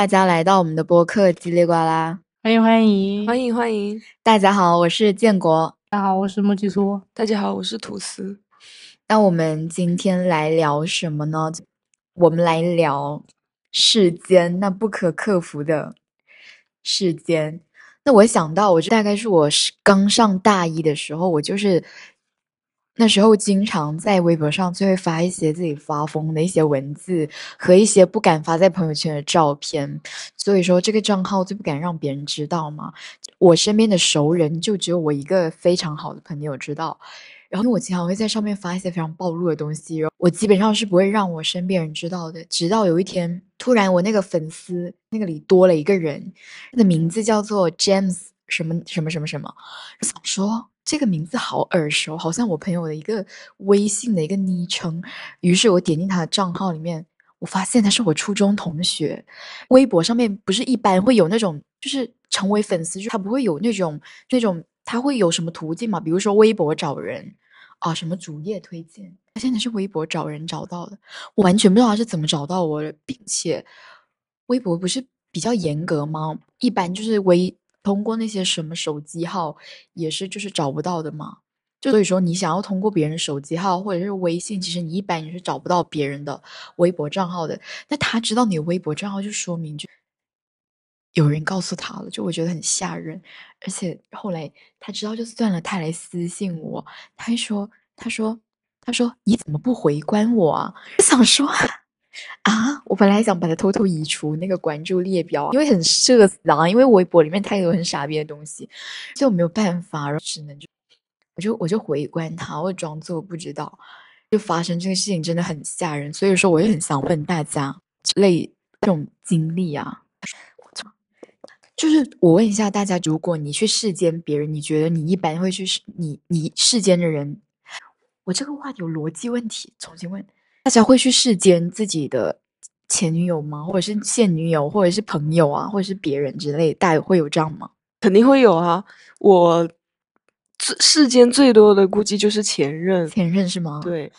大家来到我们的播客叽里呱啦，欢迎欢迎欢迎欢迎！大家好，我是建国。大家好，我是莫吉苏。大家好，我是吐司。那我们今天来聊什么呢？我们来聊世间那不可克服的世间。那我想到，我就大概是我是刚上大一的时候，我就是那时候经常在微博上就会发一些自己发疯的一些文字和一些不敢发在朋友圈的照片，所以说这个账号就不敢让别人知道嘛。我身边的熟人就只有我一个非常好的朋友知道。然后我经常会在上面发一些非常暴露的东西，我基本上是不会让我身边人知道的。直到有一天，突然我那个粉丝那个里多了一个人，他的名字叫做 James 什么什么什么什么，想说这个名字好耳熟，好像我朋友的一个微信的一个昵称。于是我点进他的账号里面，我发现他是我初中同学。微博上面不是一般会有那种，就是成为粉丝，就他不会有那种那种。他会有什么途径嘛？比如说微博找人啊，什么主页推荐？他现在是微博找人找到的，我完全不知道他是怎么找到我的，并且微博不是比较严格吗？一般就是微通过那些什么手机号也是就是找不到的嘛。就所以说，你想要通过别人手机号或者是微信，其实你一般你是找不到别人的微博账号的。那他知道你的微博账号，就说明就。有人告诉他了，就我觉得很吓人，而且后来他知道就算了，他来私信我，他还说，他说，他说你怎么不回关我啊？我想说啊，我本来想把他偷偷移除那个关注列表，因为很社死啊，因为微博里面太多很傻逼的东西，就没有办法，然后只能就我就我就回关他，我装作不知道，就发生这个事情真的很吓人，所以说我也很想问大家，类这种经历啊。就是我问一下大家，如果你去世间别人，你觉得你一般会去世你你世间的人？我这个话题有逻辑问题，重新问：大家会去世间自己的前女友吗？或者是现女友，或者是朋友啊，或者是别人之类，大家会有这样吗？肯定会有啊！我世间最多的估计就是前任，前任是吗？对，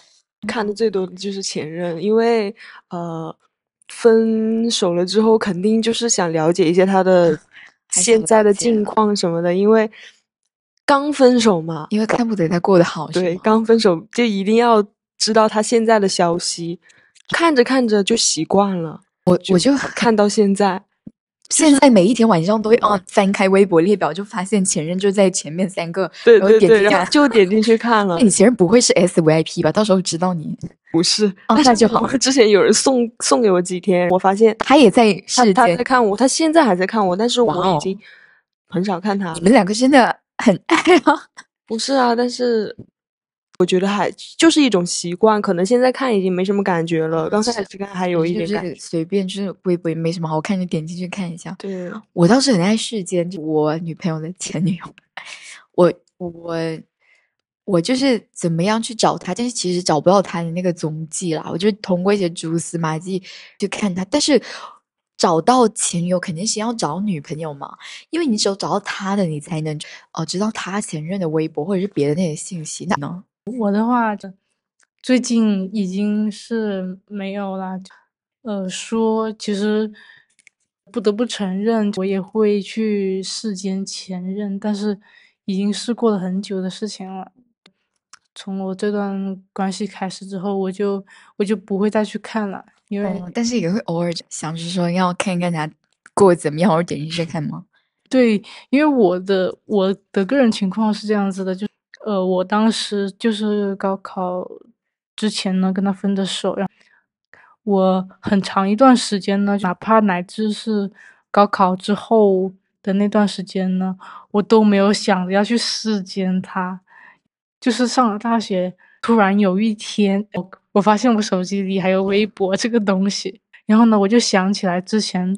看的最多的就是前任，因为呃，分手了之后，肯定就是想了解一下他的。现在的近况什么的，因为刚分手嘛，因为看不得他过得好，对，刚分手就一定要知道他现在的消息，看着看着就习惯了。我我就看到现在。现在每一天晚上都会啊翻开微博列表，就发现前任就在前面三个，对对对，然后就点进去看了。你前任不会是 S V I P 吧？到时候知道你 不是，那就好。之前有人送送给我几天，我发现他也在他在看我，他现在还在看我，但是我已经很少看他。你们两个真的很爱啊？不是啊，但是。我觉得还就是一种习惯，可能现在看已经没什么感觉了。刚才还是看还有一点感，随便就是微博也没什么好看，就点进去看一下。对，我倒是很爱世间，就我女朋友的前女友，我我我就是怎么样去找她，但是其实找不到她的那个踪迹啦。我就通过一些蛛丝马迹去看她，但是找到前女友肯定先要找女朋友嘛，因为你只有找到她的，你才能哦知道她前任的微博或者是别的那些信息那呢。我的话，最近已经是没有了。呃，说其实不得不承认，我也会去世间前任，但是已经是过了很久的事情了。从我这段关系开始之后，我就我就不会再去看了，因为但是也会偶尔想着说要看一看他过得怎么样，我点进去看吗？对，因为我的我的个人情况是这样子的，就。呃，我当时就是高考之前呢，跟他分的手，然后我很长一段时间呢，哪怕乃至是高考之后的那段时间呢，我都没有想着要去世间他。就是上了大学，突然有一天，我我发现我手机里还有微博这个东西，然后呢，我就想起来之前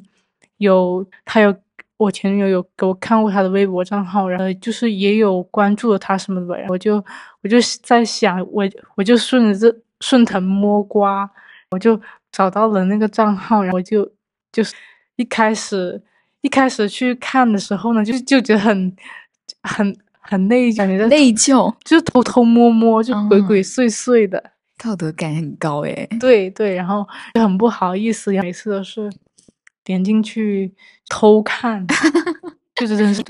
有他有。我前女友有给我看过她的微博账号，然后就是也有关注了他什么的，我就我就在想，我我就顺着这顺藤摸瓜，我就找到了那个账号，然后我就就是一开始一开始去看的时候呢，就就觉得很很很内疚，觉内疚，就是偷偷摸摸，就鬼鬼祟祟的，道德感很高诶。对对，然后就很不好意思，每次都是。点进去偷看，就是真是，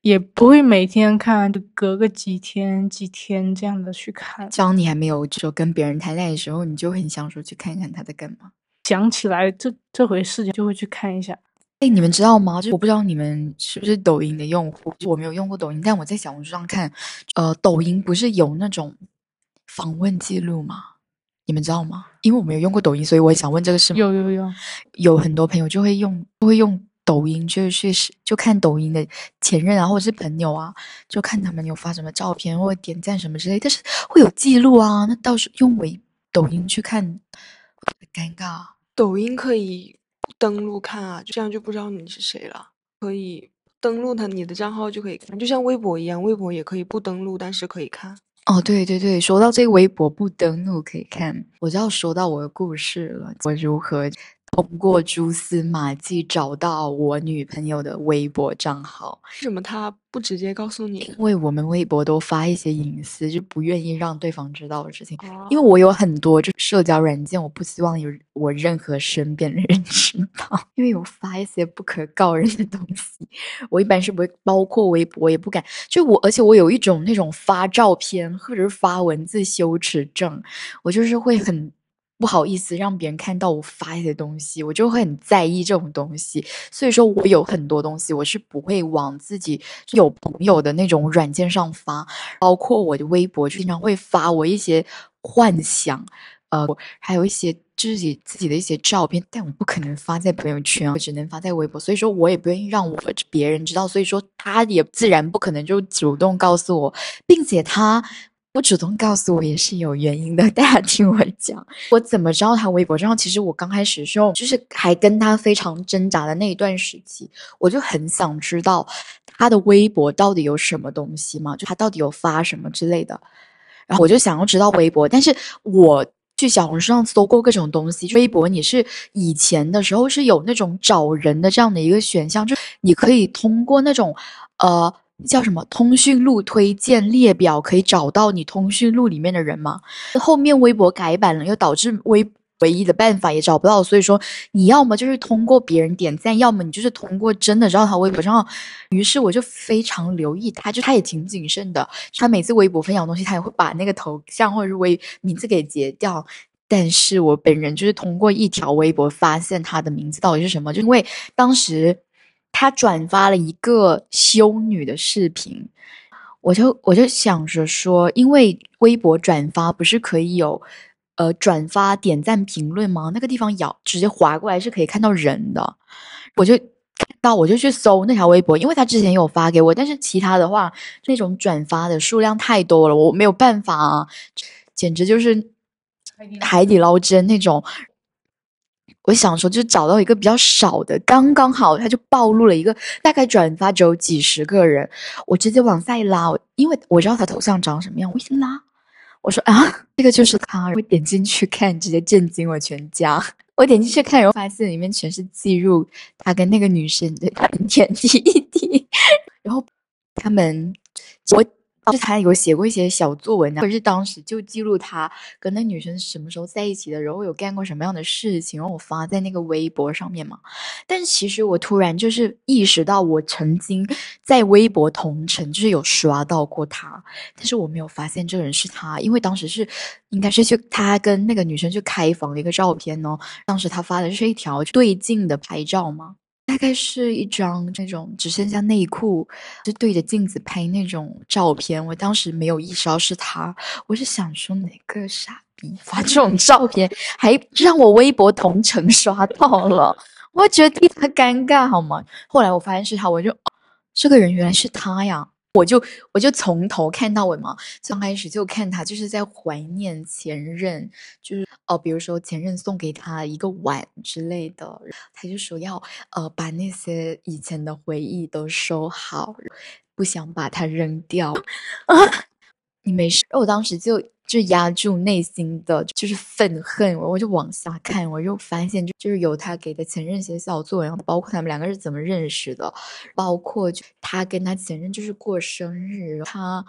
也不会每天看，就隔个几天几天这样的去看。当你还没有就跟别人谈恋爱的时候，你就很想说去看看他在干嘛。想起来这这回事情，就会去看一下。哎，你们知道吗？就我不知道你们是不是抖音的用户，我没有用过抖音，但我在小红书上看，呃，抖音不是有那种访问记录吗？你们知道吗？因为我没有用过抖音，所以我想问这个事。有有有，有很多朋友就会用，就会用抖音，就是去就看抖音的前任啊，或者是朋友啊，就看他们有发什么照片或者点赞什么之类，但是会有记录啊。那到时候用微抖音去看，尴尬。抖音可以。登录看啊，这样就不知道你是谁了。可以登录他你的账号就可以看，就像微博一样，微博也可以不登录，但是可以看。哦，对对对，说到这个微博不登录可以看，我就要说到我的故事了，我如何。通过蛛丝马迹找到我女朋友的微博账号，为什么她不直接告诉你？因为我们微博都发一些隐私，就不愿意让对方知道的事情。因为我有很多就社交软件，我不希望有我任何身边的人知道，因为我发一些不可告人的东西，我一般是不会，包括微博也不敢。就我，而且我有一种那种发照片或者是发文字羞耻症，我就是会很。不好意思让别人看到我发一些东西，我就会很在意这种东西。所以说我有很多东西，我是不会往自己有朋友的那种软件上发，包括我的微博，经常会发我一些幻想，呃，还有一些自己自己的一些照片，但我不可能发在朋友圈，我只能发在微博。所以说我也不愿意让我别人知道，所以说他也自然不可能就主动告诉我，并且他。不主动告诉我也是有原因的，大家听我讲，我怎么知道他微博账号？其实我刚开始的时候就是还跟他非常挣扎的那一段时期，我就很想知道他的微博到底有什么东西嘛，就他到底有发什么之类的。然后我就想要知道微博，但是我去小红书上搜过各种东西，微博你是以前的时候是有那种找人的这样的一个选项，就你可以通过那种呃。叫什么通讯录推荐列表可以找到你通讯录里面的人吗？后面微博改版了，又导致微唯一的办法也找不到，所以说你要么就是通过别人点赞，要么你就是通过真的知道他微博账号。于是我就非常留意他，就他也挺谨慎的，他每次微博分享东西，他也会把那个头像或者是微名字给截掉。但是我本人就是通过一条微博发现他的名字到底是什么，就因为当时。他转发了一个修女的视频，我就我就想着说，因为微博转发不是可以有，呃，转发、点赞、评论吗？那个地方摇直接划过来是可以看到人的，我就看到我就去搜那条微博，因为他之前有发给我，但是其他的话那种转发的数量太多了，我没有办法啊，简直就是海底捞针那种。我想说，就找到一个比较少的，刚刚好，他就暴露了一个大概转发只有几十个人，我直接往下一拉，因为我知道他头像长什么样，我一拉，我说啊，这个就是他，我点进去看，直接震惊我全家。我点进去看，然后发现里面全是记录他跟那个女生的 点滴滴，然后他们我。就他有写过一些小作文，或者是当时就记录他跟那女生什么时候在一起的，然后有干过什么样的事情，然后我发在那个微博上面嘛。但其实我突然就是意识到，我曾经在微博同城就是有刷到过他，但是我没有发现这个人是他，因为当时是应该是去他跟那个女生去开房的一个照片哦。当时他发的是一条对镜的拍照吗？大概是一张那种只剩下内裤，就对着镜子拍那种照片。我当时没有意识到是他，我是想说哪个傻逼发这种照 片，还让我微博同城刷到了，我觉得替他尴尬好吗？后来我发现是他，我就这个人原来是他呀。我就我就从头看到尾嘛，刚开始就看他就是在怀念前任，就是哦，比如说前任送给他一个碗之类的，他就说要呃把那些以前的回忆都收好，不想把它扔掉啊。你没事，我当时就。就压住内心的就是愤恨，我就往下看，我又发现就就是有他给的前任写小作文，包括他们两个是怎么认识的，包括就他跟他前任就是过生日，他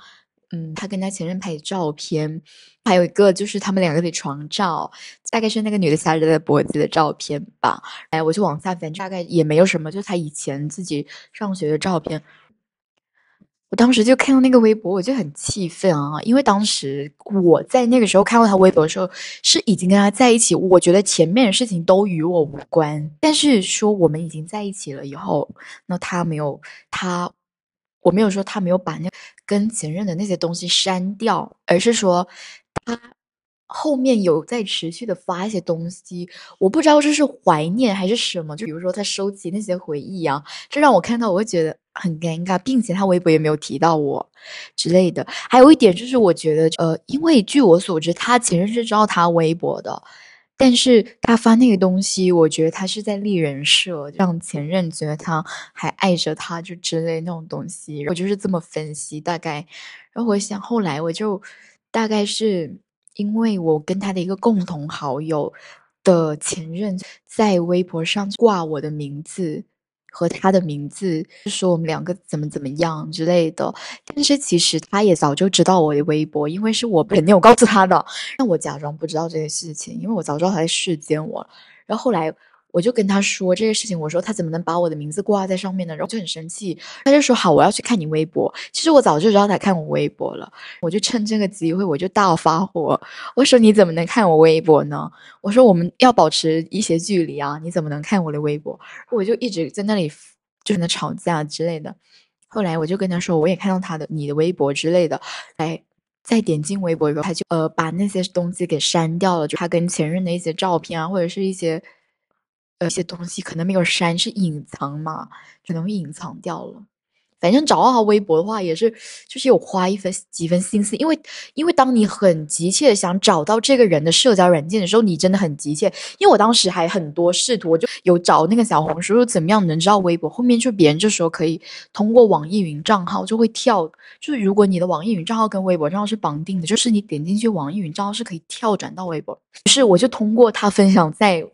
嗯，他跟他前任拍的照片，还有一个就是他们两个的床照，大概是那个女的掐着他的脖子的照片吧。哎，我就往下翻，大概也没有什么，就他以前自己上学的照片。我当时就看到那个微博，我就很气愤啊！因为当时我在那个时候看过他微博的时候，是已经跟他在一起。我觉得前面的事情都与我无关，但是说我们已经在一起了以后，那他没有他，我没有说他没有把那跟前任的那些东西删掉，而是说他后面有在持续的发一些东西，我不知道这是怀念还是什么。就比如说他收集那些回忆啊，这让我看到我会觉得。很尴尬，并且他微博也没有提到我之类的。还有一点就是，我觉得，呃，因为据我所知，他前任是知道他微博的，但是他发那个东西，我觉得他是在立人设，让前任觉得他还爱着他，就之类那种东西。我就是这么分析，大概。然后我想，后来我就大概是因为我跟他的一个共同好友的前任在微博上挂我的名字。和他的名字，说我们两个怎么怎么样之类的。但是其实他也早就知道我的微博，因为是我肯定有告诉他的，那我假装不知道这件事情，因为我早知道他在视奸我。然后后来。我就跟他说这个事情，我说他怎么能把我的名字挂在上面呢？然后就很生气，他就说好，我要去看你微博。其实我早就知道他看我微博了，我就趁这个机会，我就大发火，我说你怎么能看我微博呢？我说我们要保持一些距离啊，你怎么能看我的微博？我就一直在那里就跟他吵架之类的。后来我就跟他说，我也看到他的你的微博之类的，哎，再点进微博以后，他就呃把那些东西给删掉了，就他跟前任的一些照片啊，或者是一些。呃，一些东西可能没有删，是隐藏嘛，可能会隐藏掉了。反正找到他微博的话，也是就是有花一分几分心思，因为因为当你很急切的想找到这个人的社交软件的时候，你真的很急切。因为我当时还很多试图，我就有找那个小红书，怎么样能知道微博。后面就别人就说可以通过网易云账号就会跳，就是如果你的网易云账号跟微博账号是绑定的，就是你点进去网易云账号是可以跳转到微博。于是我就通过他分享在。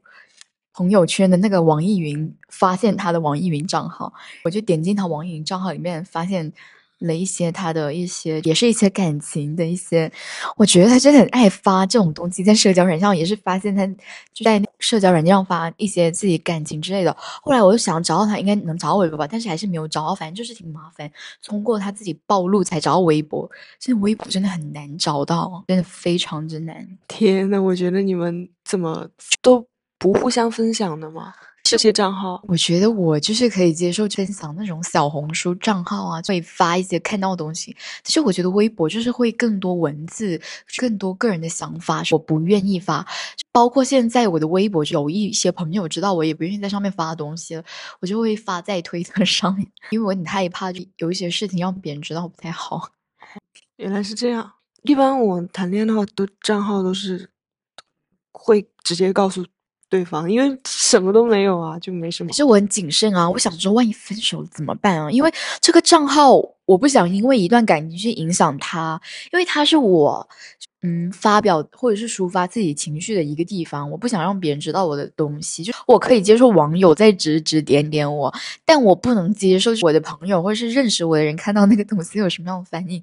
朋友圈的那个网易云发现他的网易云账号，我就点进他网易云账号里面，发现了一些他的一些，也是一些感情的一些。我觉得他真的很爱发这种东西，在社交软件上也是发现他就在社交软件上发一些自己感情之类的。后来我就想找到他，应该能找到微博吧，但是还是没有找到，反正就是挺麻烦。通过他自己暴露才找到微博，现在微博真的很难找到，真的非常之难。天呐，我觉得你们怎么都。不互相分享的吗？这些账号，我觉得我就是可以接受分享那种小红书账号啊，会发一些看到的东西。但是我觉得微博就是会更多文字，更多个人的想法，我不愿意发。包括现在我的微博有一些朋友知道我也不愿意在上面发东西了，我就会发在推特上面，因为我很害怕就有一些事情让别人知道不太好。原来是这样，一般我谈恋爱的话，都账号都是会直接告诉。对方因为什么都没有啊，就没什么。其实我很谨慎啊，我想说，万一分手了怎么办啊？因为这个账号，我不想因为一段感情去影响他，因为他是我，嗯，发表或者是抒发自己情绪的一个地方，我不想让别人知道我的东西。就我可以接受网友在指指点点我，但我不能接受我的朋友或者是认识我的人看到那个东西有什么样的反应，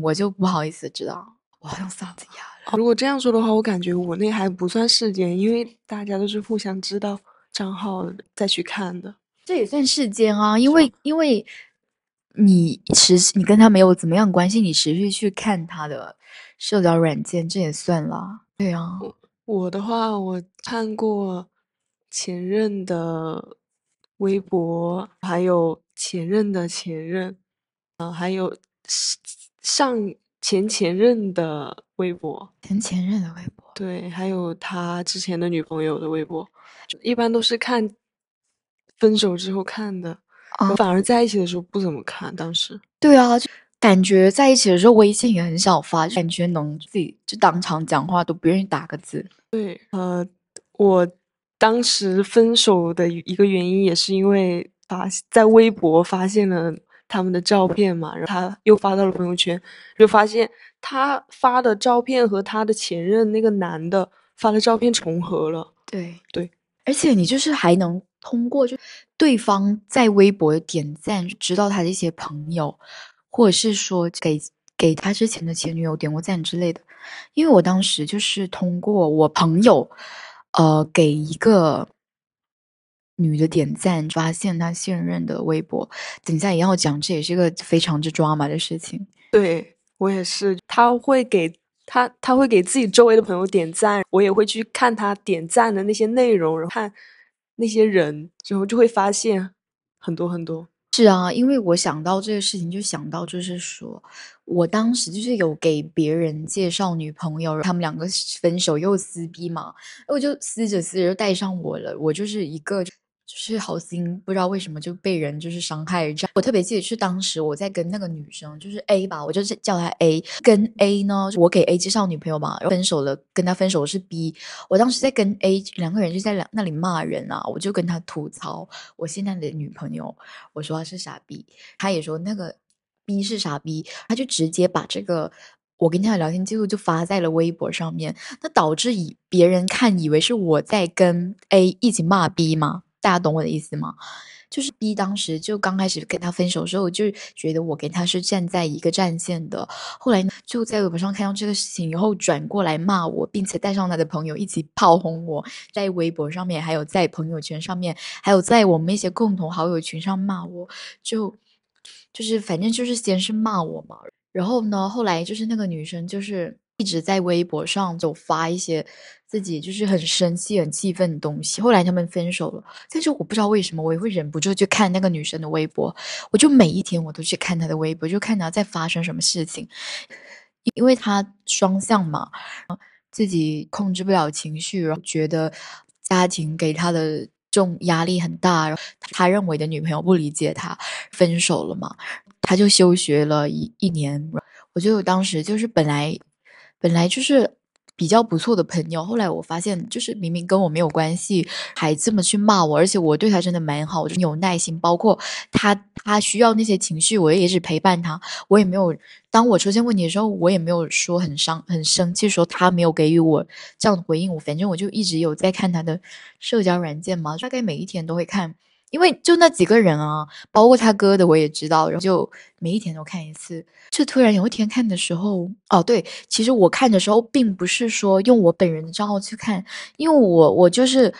我就不好意思知道。我好像嗓子哑。如果这样说的话，我感觉我那还不算事件，因为大家都是互相知道账号再去看的。这也算事件啊，因为因为你持你跟他没有怎么样关系，你持续去看他的社交软件，这也算了。对啊，我的话，我看过前任的微博，还有前任的前任，啊，还有上。前前任的微博，前前任的微博，对，还有他之前的女朋友的微博，一般都是看分手之后看的，反而在一起的时候不怎么看。当时，对啊，就感觉在一起的时候微信也很少发，感觉能自己就当场讲话都不愿意打个字。对，呃，我当时分手的一个原因也是因为发在微博发现了。他们的照片嘛，然后他又发到了朋友圈，就发现他发的照片和他的前任那个男的发的照片重合了。对对，而且你就是还能通过就对方在微博点赞，知道他的一些朋友，或者是说给给他之前的前女友点过赞之类的，因为我当时就是通过我朋友，呃，给一个女的点赞，发现他现任的微博。等一下也要讲，这也是一个非常之抓马的事情。对我也是，他会给他，他会给自己周围的朋友点赞，我也会去看他点赞的那些内容，然后看那些人，之后就会发现很多很多。是啊，因为我想到这个事情，就想到就是说，我当时就是有给别人介绍女朋友，他们两个分手又撕逼嘛，我就撕着撕着就带上我了，我就是一个。就是好心，不知道为什么就被人就是伤害这样。我特别记得是当时我在跟那个女生，就是 A 吧，我就是叫她 A。跟 A 呢，我给 A 介绍女朋友嘛，然后分手了，跟他分手是 B。我当时在跟 A 两个人就在两那里骂人啊，我就跟他吐槽我现在的女朋友，我说他是傻逼，他也说那个 B 是傻逼，他就直接把这个我跟他的聊天记录就发在了微博上面，那导致以别人看以为是我在跟 A 一起骂 B 吗？大家懂我的意思吗？就是 B 当时就刚开始跟他分手的时候，就觉得我跟他是站在一个战线的。后来就在微博上看到这个事情以后，转过来骂我，并且带上他的朋友一起炮轰我，在微博上面，还有在朋友圈上面，还有在我们一些共同好友群上骂我，就就是反正就是先是骂我嘛。然后呢，后来就是那个女生就是一直在微博上就发一些。自己就是很生气、很气愤的东西。后来他们分手了，但是我不知道为什么，我也会忍不住去看那个女生的微博。我就每一天我都去看她的微博，就看她在发生什么事情。因为她双向嘛，自己控制不了情绪，然后觉得家庭给他的这种压力很大，然后他认为的女朋友不理解他，分手了嘛，他就休学了一一年。我就当时就是本来本来就是。比较不错的朋友，后来我发现，就是明明跟我没有关系，还这么去骂我，而且我对他真的蛮好，我就有耐心，包括他他需要那些情绪，我也一直陪伴他，我也没有当我出现问题的时候，我也没有说很伤很生气，说他没有给予我这样的回应，我反正我就一直有在看他的社交软件嘛，大概每一天都会看。因为就那几个人啊，包括他哥的我也知道，然后就每一天都看一次。就突然有一天看的时候，哦，对，其实我看的时候并不是说用我本人的账号去看，因为我我就是。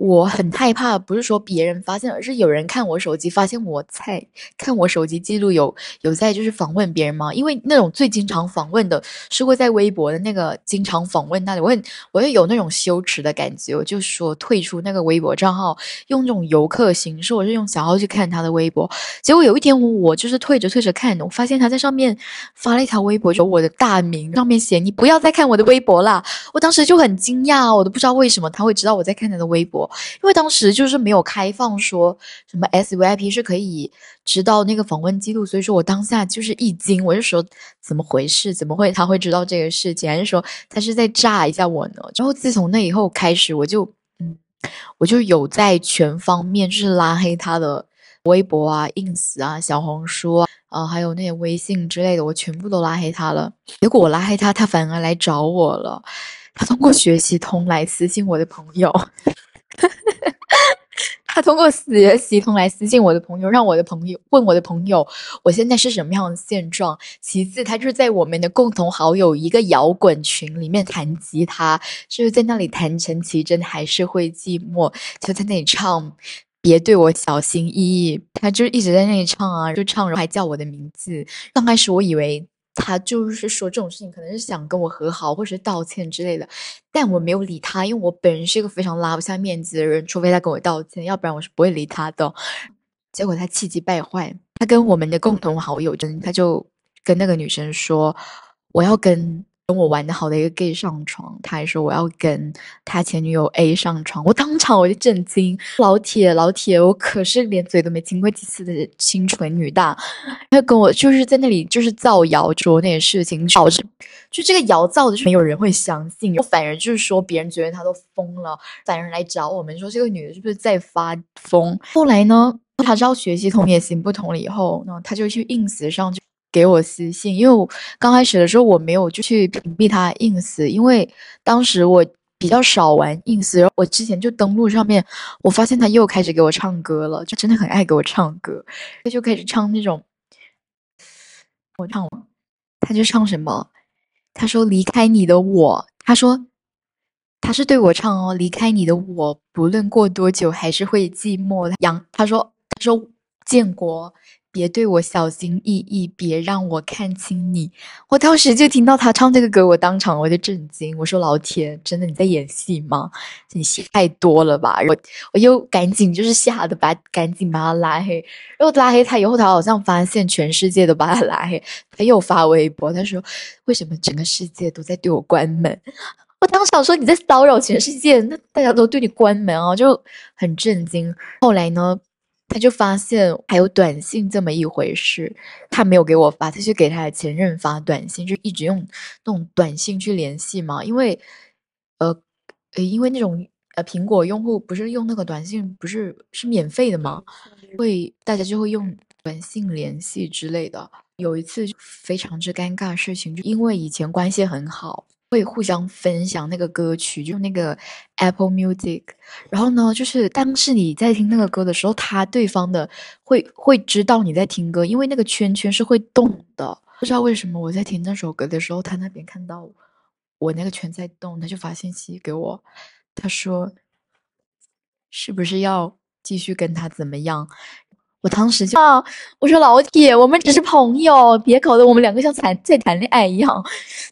我很害怕，不是说别人发现，而是有人看我手机发现我在看我手机记录有有在就是访问别人吗？因为那种最经常访问的是会在微博的那个经常访问那里，我很我会有那种羞耻的感觉，我就说退出那个微博账号，用这种游客形式，我是用小号去看他的微博。结果有一天我就是退着退着看，我发现他在上面发了一条微博，有我的大名，上面写你不要再看我的微博啦。我当时就很惊讶，我都不知道为什么他会知道我在看他的微博。因为当时就是没有开放说什么 S V I P 是可以知道那个访问记录，所以说我当下就是一惊，我就说怎么回事？怎么会他会知道这个事情？还是说他是在炸一下我呢？然后自从那以后开始，我就嗯，我就有在全方面就是拉黑他的微博啊、ins 啊、小红书，啊，还有那些微信之类的，我全部都拉黑他了。结果我拉黑他，他反而来找我了，他通过学习通来私信我的朋友。他通过学习通来私信我的朋友，让我的朋友问我的朋友，我现在是什么样的现状。其次，他就是在我们的共同好友一个摇滚群里面弹吉他，就是在那里弹陈绮贞还是会寂寞，就在那里唱，别对我小心翼翼。他就一直在那里唱啊，就唱，然后还叫我的名字。刚开始我以为。他就是说这种事情，可能是想跟我和好，或者是道歉之类的，但我没有理他，因为我本人是一个非常拉不下面子的人，除非他跟我道歉，要不然我是不会理他的。结果他气急败坏，他跟我们的共同好友，真他就跟那个女生说，我要跟。跟我玩的好的一个 gay 上床，他还说我要跟他前女友 A 上床，我当场我就震惊，老铁老铁，我可是连嘴都没亲过几次的清纯女大，他跟我就是在那里就是造谣说那些事情，导致就这个谣造的没有人会相信，反而就是说别人觉得他都疯了，反而来找我们说这个女的是不是在发疯？后来呢，他知道学习同也行不同了以后，那他就去 ins 上就。给我私信，因为我刚开始的时候我没有就去屏蔽他 ins，因为当时我比较少玩 ins，然后我之前就登录上面，我发现他又开始给我唱歌了，就真的很爱给我唱歌，他就开始唱那种，我唱了，他就唱什么？他说离开你的我，他说他是对我唱哦，离开你的我，不论过多久还是会寂寞。杨他说他说建国。别对我小心翼翼，别让我看清你。我当时就听到他唱这个歌，我当场我就震惊。我说：“老天，真的你在演戏吗？你戏太多了吧？”我我又赶紧就是吓得把赶紧把他拉黑。然后拉黑他以后，他好像发现全世界都把他拉黑，他又发微博，他说：“为什么整个世界都在对我关门？”我当时想说：“你在骚扰全世界，那大家都对你关门啊！”就很震惊。后来呢？他就发现还有短信这么一回事，他没有给我发，他就给他的前任发短信，就一直用那种短信去联系嘛。因为，呃，因为那种呃苹果用户不是用那个短信，不是是免费的吗？会大家就会用短信联系之类的。有一次非常之尴尬的事情，就因为以前关系很好。会互相分享那个歌曲，就那个 Apple Music。然后呢，就是当时你在听那个歌的时候，他对方的会会知道你在听歌，因为那个圈圈是会动的。不知道为什么我在听那首歌的时候，他那边看到我那个圈在动，他就发信息给我，他说是不是要继续跟他怎么样？我当时就啊，我说老铁，我们只是朋友，别搞得我们两个像谈在谈恋爱一样，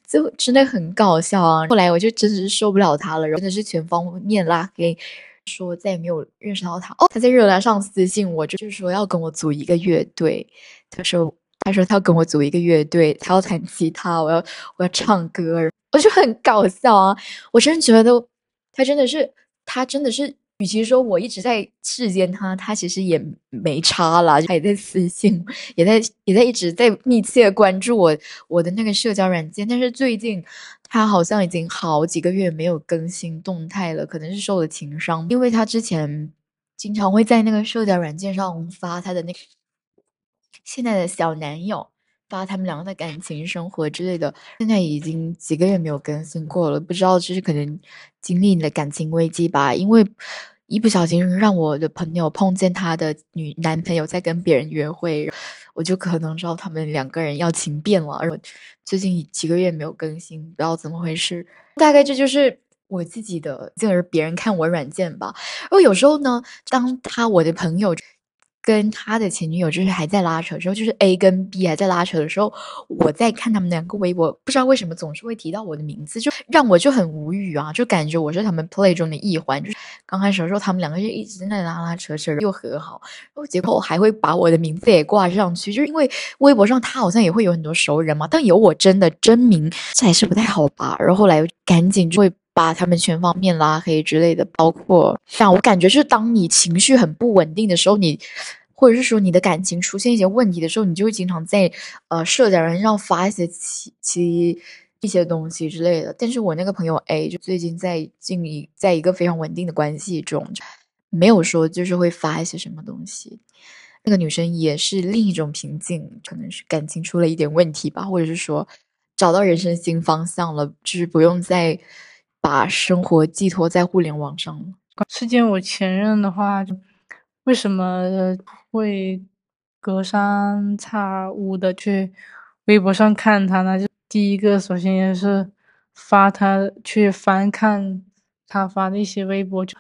就真的很搞笑啊。后来我就真的是受不了他了，真的是全方面拉黑，说再也没有认识到他。哦，他在热拉上私信我，就是说要跟我组一个乐队。他说，他说他要跟我组一个乐队，他要弹吉他，我要我要唱歌，我就很搞笑啊。我真的觉得他真的是，他真的是。与其说我一直在世间他，他其实也没差了，他也在私信，也在也在一直在密切关注我我的那个社交软件。但是最近他好像已经好几个月没有更新动态了，可能是受了情伤，因为他之前经常会在那个社交软件上发他的那个现在的小男友。发他们两个的感情生活之类的，现在已经几个月没有更新过了，不知道就是可能经历你的感情危机吧。因为一不小心让我的朋友碰见他的女男朋友在跟别人约会，我就可能知道他们两个人要情变了。而最近几个月没有更新，不知道怎么回事。大概这就是我自己的，就是别人看我软件吧。然后有时候呢，当他我的朋友。跟他的前女友就是还在拉扯的时候，就是 A 跟 B 还在拉扯的时候，我在看他们两个微博，不知道为什么总是会提到我的名字，就让我就很无语啊，就感觉我是他们 play 中的一环。就是刚开始的时候，他们两个就一直在那拉拉扯扯，又和好，然后结果我还会把我的名字也挂上去，就是因为微博上他好像也会有很多熟人嘛，但有我真的真名，这还是不太好吧。然后后来赶紧就会把他们全方面拉黑之类的，包括像我感觉是当你情绪很不稳定的时候，你。或者是说你的感情出现一些问题的时候，你就会经常在呃社交软件上发一些其其一些东西之类的。但是我那个朋友 A 就最近在进一在一个非常稳定的关系中，没有说就是会发一些什么东西。那个女生也是另一种平静，可能是感情出了一点问题吧，或者是说找到人生新方向了，就是不用再把生活寄托在互联网上了。是见我前任的话，为什么？会隔三差五的去微博上看他呢，就第一个首先也是发他去翻看他发的一些微博，就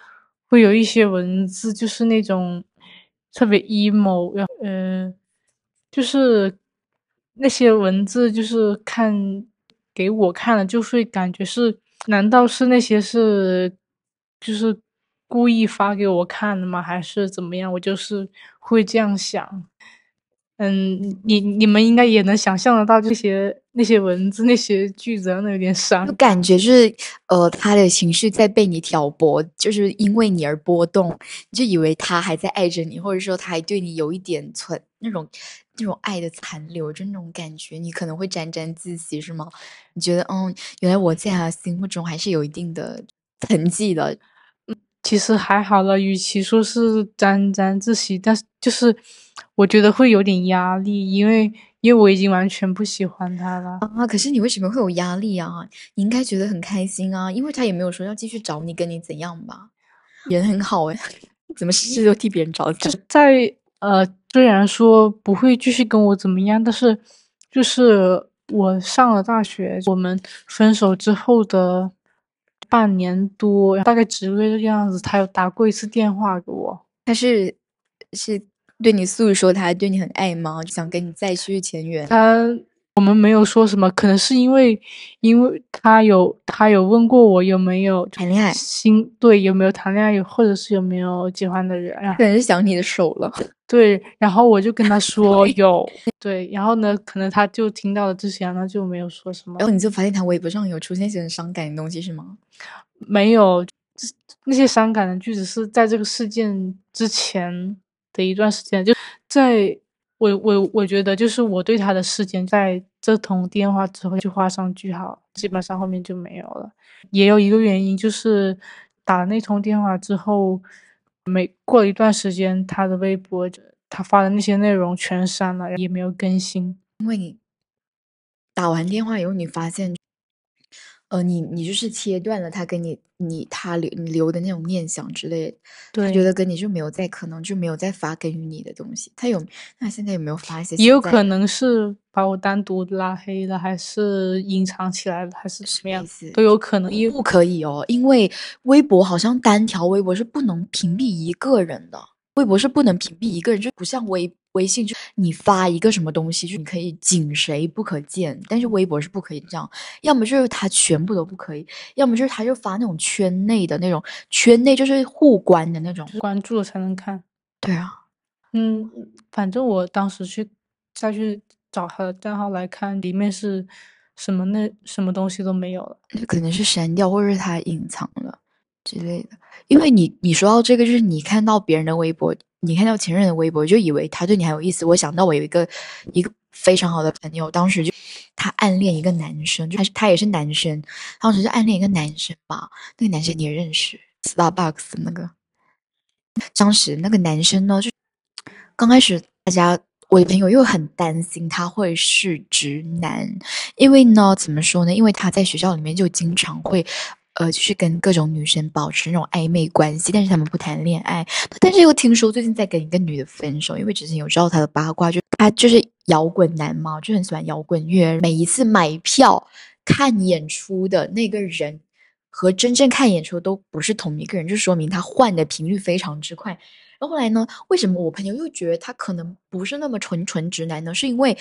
会有一些文字，就是那种特别 emo，呃，就是那些文字就是看给我看了，就会感觉是，难道是那些是就是。故意发给我看的吗？还是怎么样？我就是会这样想。嗯，你你们应该也能想象得到这些那些文字那些句子，那有点伤。就感觉就是呃，他的情绪在被你挑拨，就是因为你而波动，你就以为他还在爱着你，或者说他还对你有一点存那种那种爱的残留，就那种感觉，你可能会沾沾自喜，是吗？你觉得嗯，原来我在他心目中还是有一定的痕迹的。其实还好了，与其说是沾沾自喜，但是就是我觉得会有点压力，因为因为我已经完全不喜欢他了啊。可是你为什么会有压力啊？你应该觉得很开心啊，因为他也没有说要继续找你，跟你怎样吧？人很好哎，怎么事事都替别人着想？在呃，虽然说不会继续跟我怎么样，但是就是我上了大学，我们分手之后的半年多，大概几个月的样子，他有打过一次电话给我。他是是对你诉说他对你很爱吗？想跟你再续前缘？他。我们没有说什么，可能是因为，因为他有他有问过我有没有谈恋爱，心对有没有谈恋爱，或者是有没有喜欢的人，可能是想你的手了。对，然后我就跟他说 有，对，然后呢，可能他就听到了这些，然后就没有说什么。然后你就发现他微博上有出现一些很伤感的东西，是吗？没有，那些伤感的句子是在这个事件之前的一段时间，就在。我我我觉得就是我对他的事件，在这通电话之后就画上句号，基本上后面就没有了。也有一个原因就是打了那通电话之后，没过了一段时间，他的微博他发的那些内容全删了，也没有更新。因为你打完电话以后，你发现。呃，你你就是切断了他跟你你他留你留的那种念想之类，他觉得跟你就没有再可能就没有再发给予你的东西。他有那现在有没有发一些？也有可能是把我单独拉黑了，还是隐藏起来了，还是什么样子都有可能。因为不可以哦，因为微博好像单条微博是不能屏蔽一个人的。微博是不能屏蔽一个人，就不像微微信，就你发一个什么东西，就你可以仅谁不可见，但是微博是不可以这样，要么就是他全部都不可以，要么就是他就发那种圈内的那种，圈内就是互关的那种，关注了才能看。对啊，嗯，反正我当时去再去找他的账号来看，里面是什么那什么东西都没有了，可能是删掉或者是他隐藏了。之类的，因为你你说到这个，就是你看到别人的微博，你看到前任的微博，就以为他对你还有意思。我想到我有一个一个非常好的朋友，当时就他暗恋一个男生，就他是他也是男生，当时就暗恋一个男生吧。那个男生你也认识，Starbucks 那个。当时那个男生呢，就刚开始大家我的朋友又很担心他会是直男，因为呢，怎么说呢？因为他在学校里面就经常会。呃，就是跟各种女生保持那种暧昧关系，但是他们不谈恋爱。但是又听说最近在跟一个女的分手，因为之前有知道他的八卦，就他就是摇滚男嘛，就很喜欢摇滚乐。每一次买票看演出的那个人和真正看演出都不是同一个人，就说明他换的频率非常之快。然后后来呢，为什么我朋友又觉得他可能不是那么纯纯直男呢？是因为。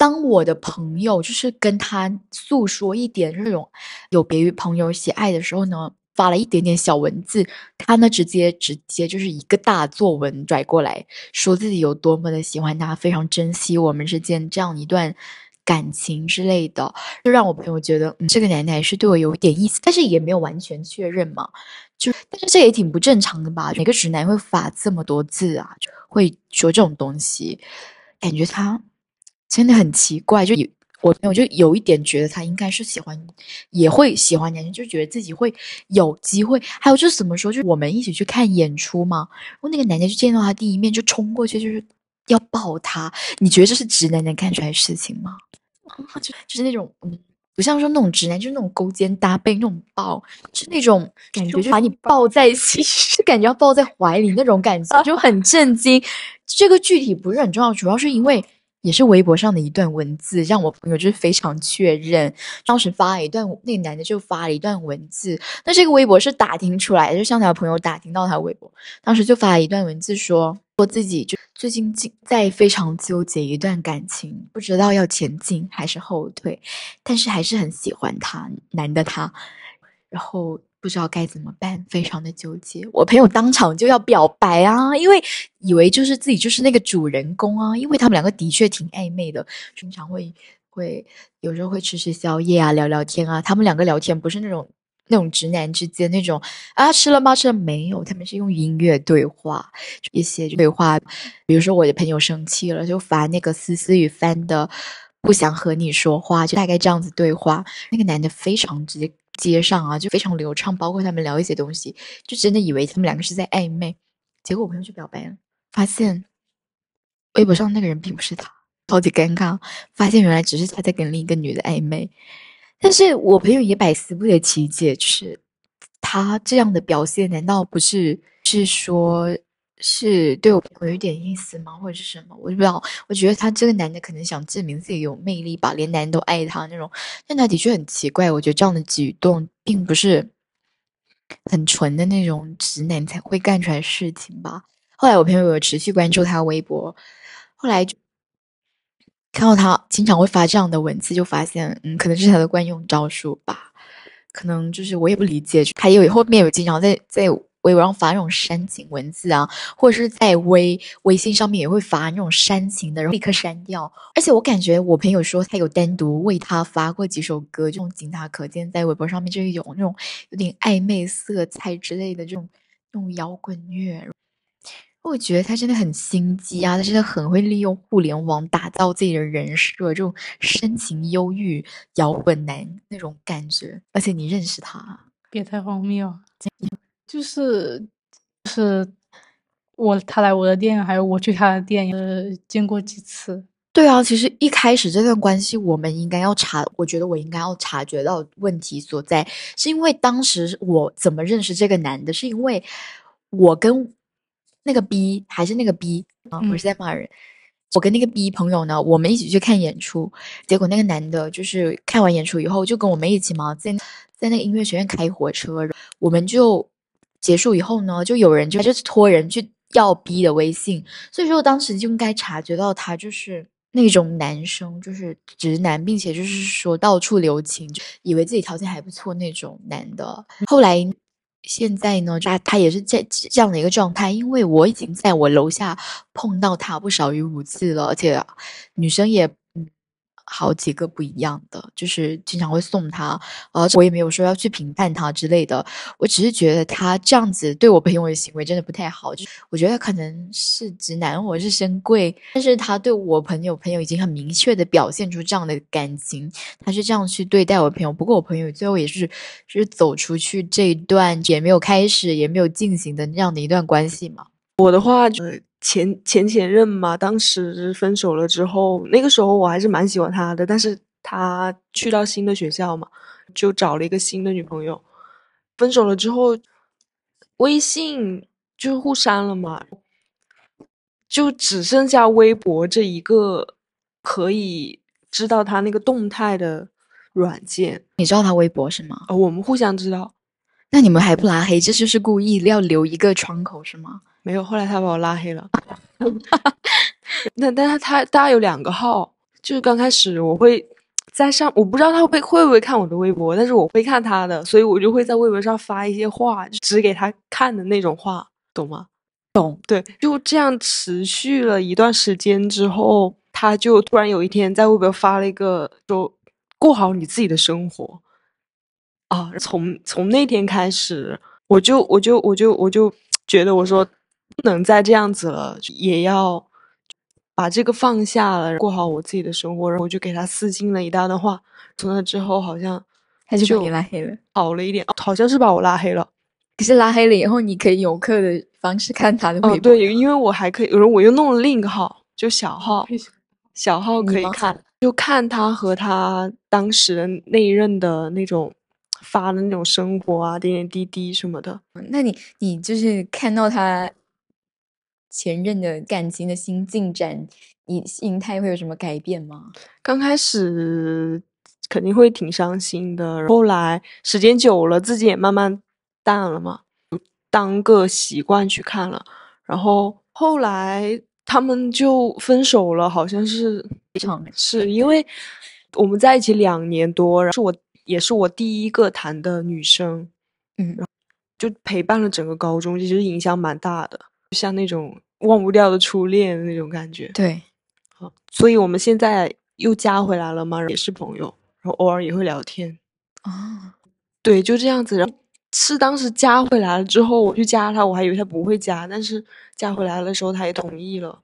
当我的朋友就是跟他诉说一点这种有别于朋友喜爱的时候呢，发了一点点小文字，他呢直接直接就是一个大作文拽过来，说自己有多么的喜欢他，非常珍惜我们之间这样一段感情之类的，就让我朋友觉得，嗯，这个奶奶是对我有点意思，但是也没有完全确认嘛，就但是这也挺不正常的吧？每个直男会发这么多字啊，会说这种东西，感觉他。真的很奇怪，就有我朋友就有一点觉得他应该是喜欢，也会喜欢男生，就觉得自己会有机会。还有就是怎么说，就我们一起去看演出嘛，然后那个男的就见到他第一面就冲过去，就是要抱他。你觉得这是直男能干出来的事情吗？就就是那种嗯，不像说那种直男，就是那种勾肩搭背那种抱，是那种感觉，就把你抱在一起，就感觉要抱在怀里那种感觉，就很震惊。这个具体不是很重要，主要是因为。也是微博上的一段文字，让我朋友就是非常确认。当时发了一段，那个男的就发了一段文字。那这个微博是打听出来的，就向他朋友打听到他微博，当时就发了一段文字，说说自己就最近在非常纠结一段感情，不知道要前进还是后退，但是还是很喜欢他，男的他，然后。不知道该怎么办，非常的纠结。我朋友当场就要表白啊，因为以为就是自己就是那个主人公啊，因为他们两个的确挺暧昧的，经常会会有时候会吃吃宵夜啊，聊聊天啊。他们两个聊天不是那种那种直男之间那种啊吃了吗？吃了没有？他们是用音乐对话一些对话，比如说我的朋友生气了，就发那个思思雨帆的不想和你说话，就大概这样子对话。那个男的非常直接接。上啊，就非常流畅，包括他们聊一些东西，就真的以为他们两个是在暧昧。结果我朋友去表白了，发现微博上那个人并不是他，超级尴尬。发现原来只是他在跟另一个女的暧昧。但是我朋友也百思不得其解，就是他这样的表现，难道不是是说是对我有一点意思吗，或者是什么？我就不知道。我觉得他这个男的可能想证明自己有魅力吧，连男人都爱他那种。但他的确很奇怪，我觉得这样的举动并不是很纯的那种直男才会干出来事情吧。后来我朋友有持续关注他微博，后来就看到他经常会发这样的文字，就发现，嗯，可能是他的惯用招数吧。可能就是我也不理解，他有后面有经常在在。微博上发那种煽情文字啊，或者是在微微信上面也会发那种煽情的，然后立刻删掉。而且我感觉我朋友说他有单独为他发过几首歌，这种仅他可见在微博上面就有那种有点暧昧色彩之类的这种那种摇滚乐。我觉得他真的很心机啊，他真的很会利用互联网打造自己的人设，这种深情忧郁摇滚男那种感觉。而且你认识他，别太荒谬。就是是，我他来我的店，还有我去他的店，呃，见过几次。对啊，其实一开始这段关系，我们应该要察，我觉得我应该要察觉到问题所在，是因为当时我怎么认识这个男的，是因为我跟那个 B 还是那个 B 啊，我是在骂人。我跟那个 B 朋友呢，我们一起去看演出，结果那个男的就是看完演出以后，就跟我们一起嘛，在在那个音乐学院开火车，我们就。结束以后呢，就有人就就是托人去要 B 的微信，所以说当时就应该察觉到他就是那种男生，就是直男，并且就是说到处留情，以为自己条件还不错那种男的。后来现在呢，他他也是在这样的一个状态，因为我已经在我楼下碰到他不少于五次了，而且女生也。好几个不一样的，就是经常会送他，而我也没有说要去评判他之类的，我只是觉得他这样子对我朋友的行为真的不太好，就我觉得可能是直男或者是深贵，但是他对我朋友朋友已经很明确的表现出这样的感情，他是这样去对待我朋友，不过我朋友最后也是是走出去这一段也没有开始也没有进行的那样的一段关系嘛，我的话就。前前前任嘛，当时分手了之后，那个时候我还是蛮喜欢他的，但是他去到新的学校嘛，就找了一个新的女朋友。分手了之后，微信就互删了嘛，就只剩下微博这一个可以知道他那个动态的软件。你知道他微博是吗？呃，我们互相知道。那你们还不拉黑？这就是故意要留一个窗口是吗？没有，后来他把我拉黑了。那但是他大家有两个号，就是刚开始我会在上，我不知道他会会不会看我的微博，但是我会看他的，所以我就会在微博上发一些话，只给他看的那种话，懂吗？懂。对，就这样持续了一段时间之后，他就突然有一天在微博发了一个说：“过好你自己的生活。”啊，从从那天开始，我就我就我就我就觉得我说。不能再这样子了，也要把这个放下了，过好我自己的生活。然后我就给他私信了一大段话。从那之后，好像他就把你拉黑了，好了一点，好像是把我拉黑了。可是拉黑了以后，你可以有客的方式看他的微博。对，因为我还可以，然后我又弄了另一个号，就小号，小号可以看，就看他和他当时的那一任的那种发的那种生活啊，点点滴滴什么的。那你，你就是看到他。前任的感情的新进展，你心态会有什么改变吗？刚开始肯定会挺伤心的，后来时间久了，自己也慢慢淡了嘛，当个习惯去看了。然后后来他们就分手了，好像是是因为我们在一起两年多，然后是我也是我第一个谈的女生，嗯，就陪伴了整个高中，其实影响蛮大的。像那种忘不掉的初恋的那种感觉，对，好，所以我们现在又加回来了嘛，也是朋友，然后偶尔也会聊天，啊，对，就这样子。然后是当时加回来了之后，我去加他，我还以为他不会加，但是加回来的时候他也同意了，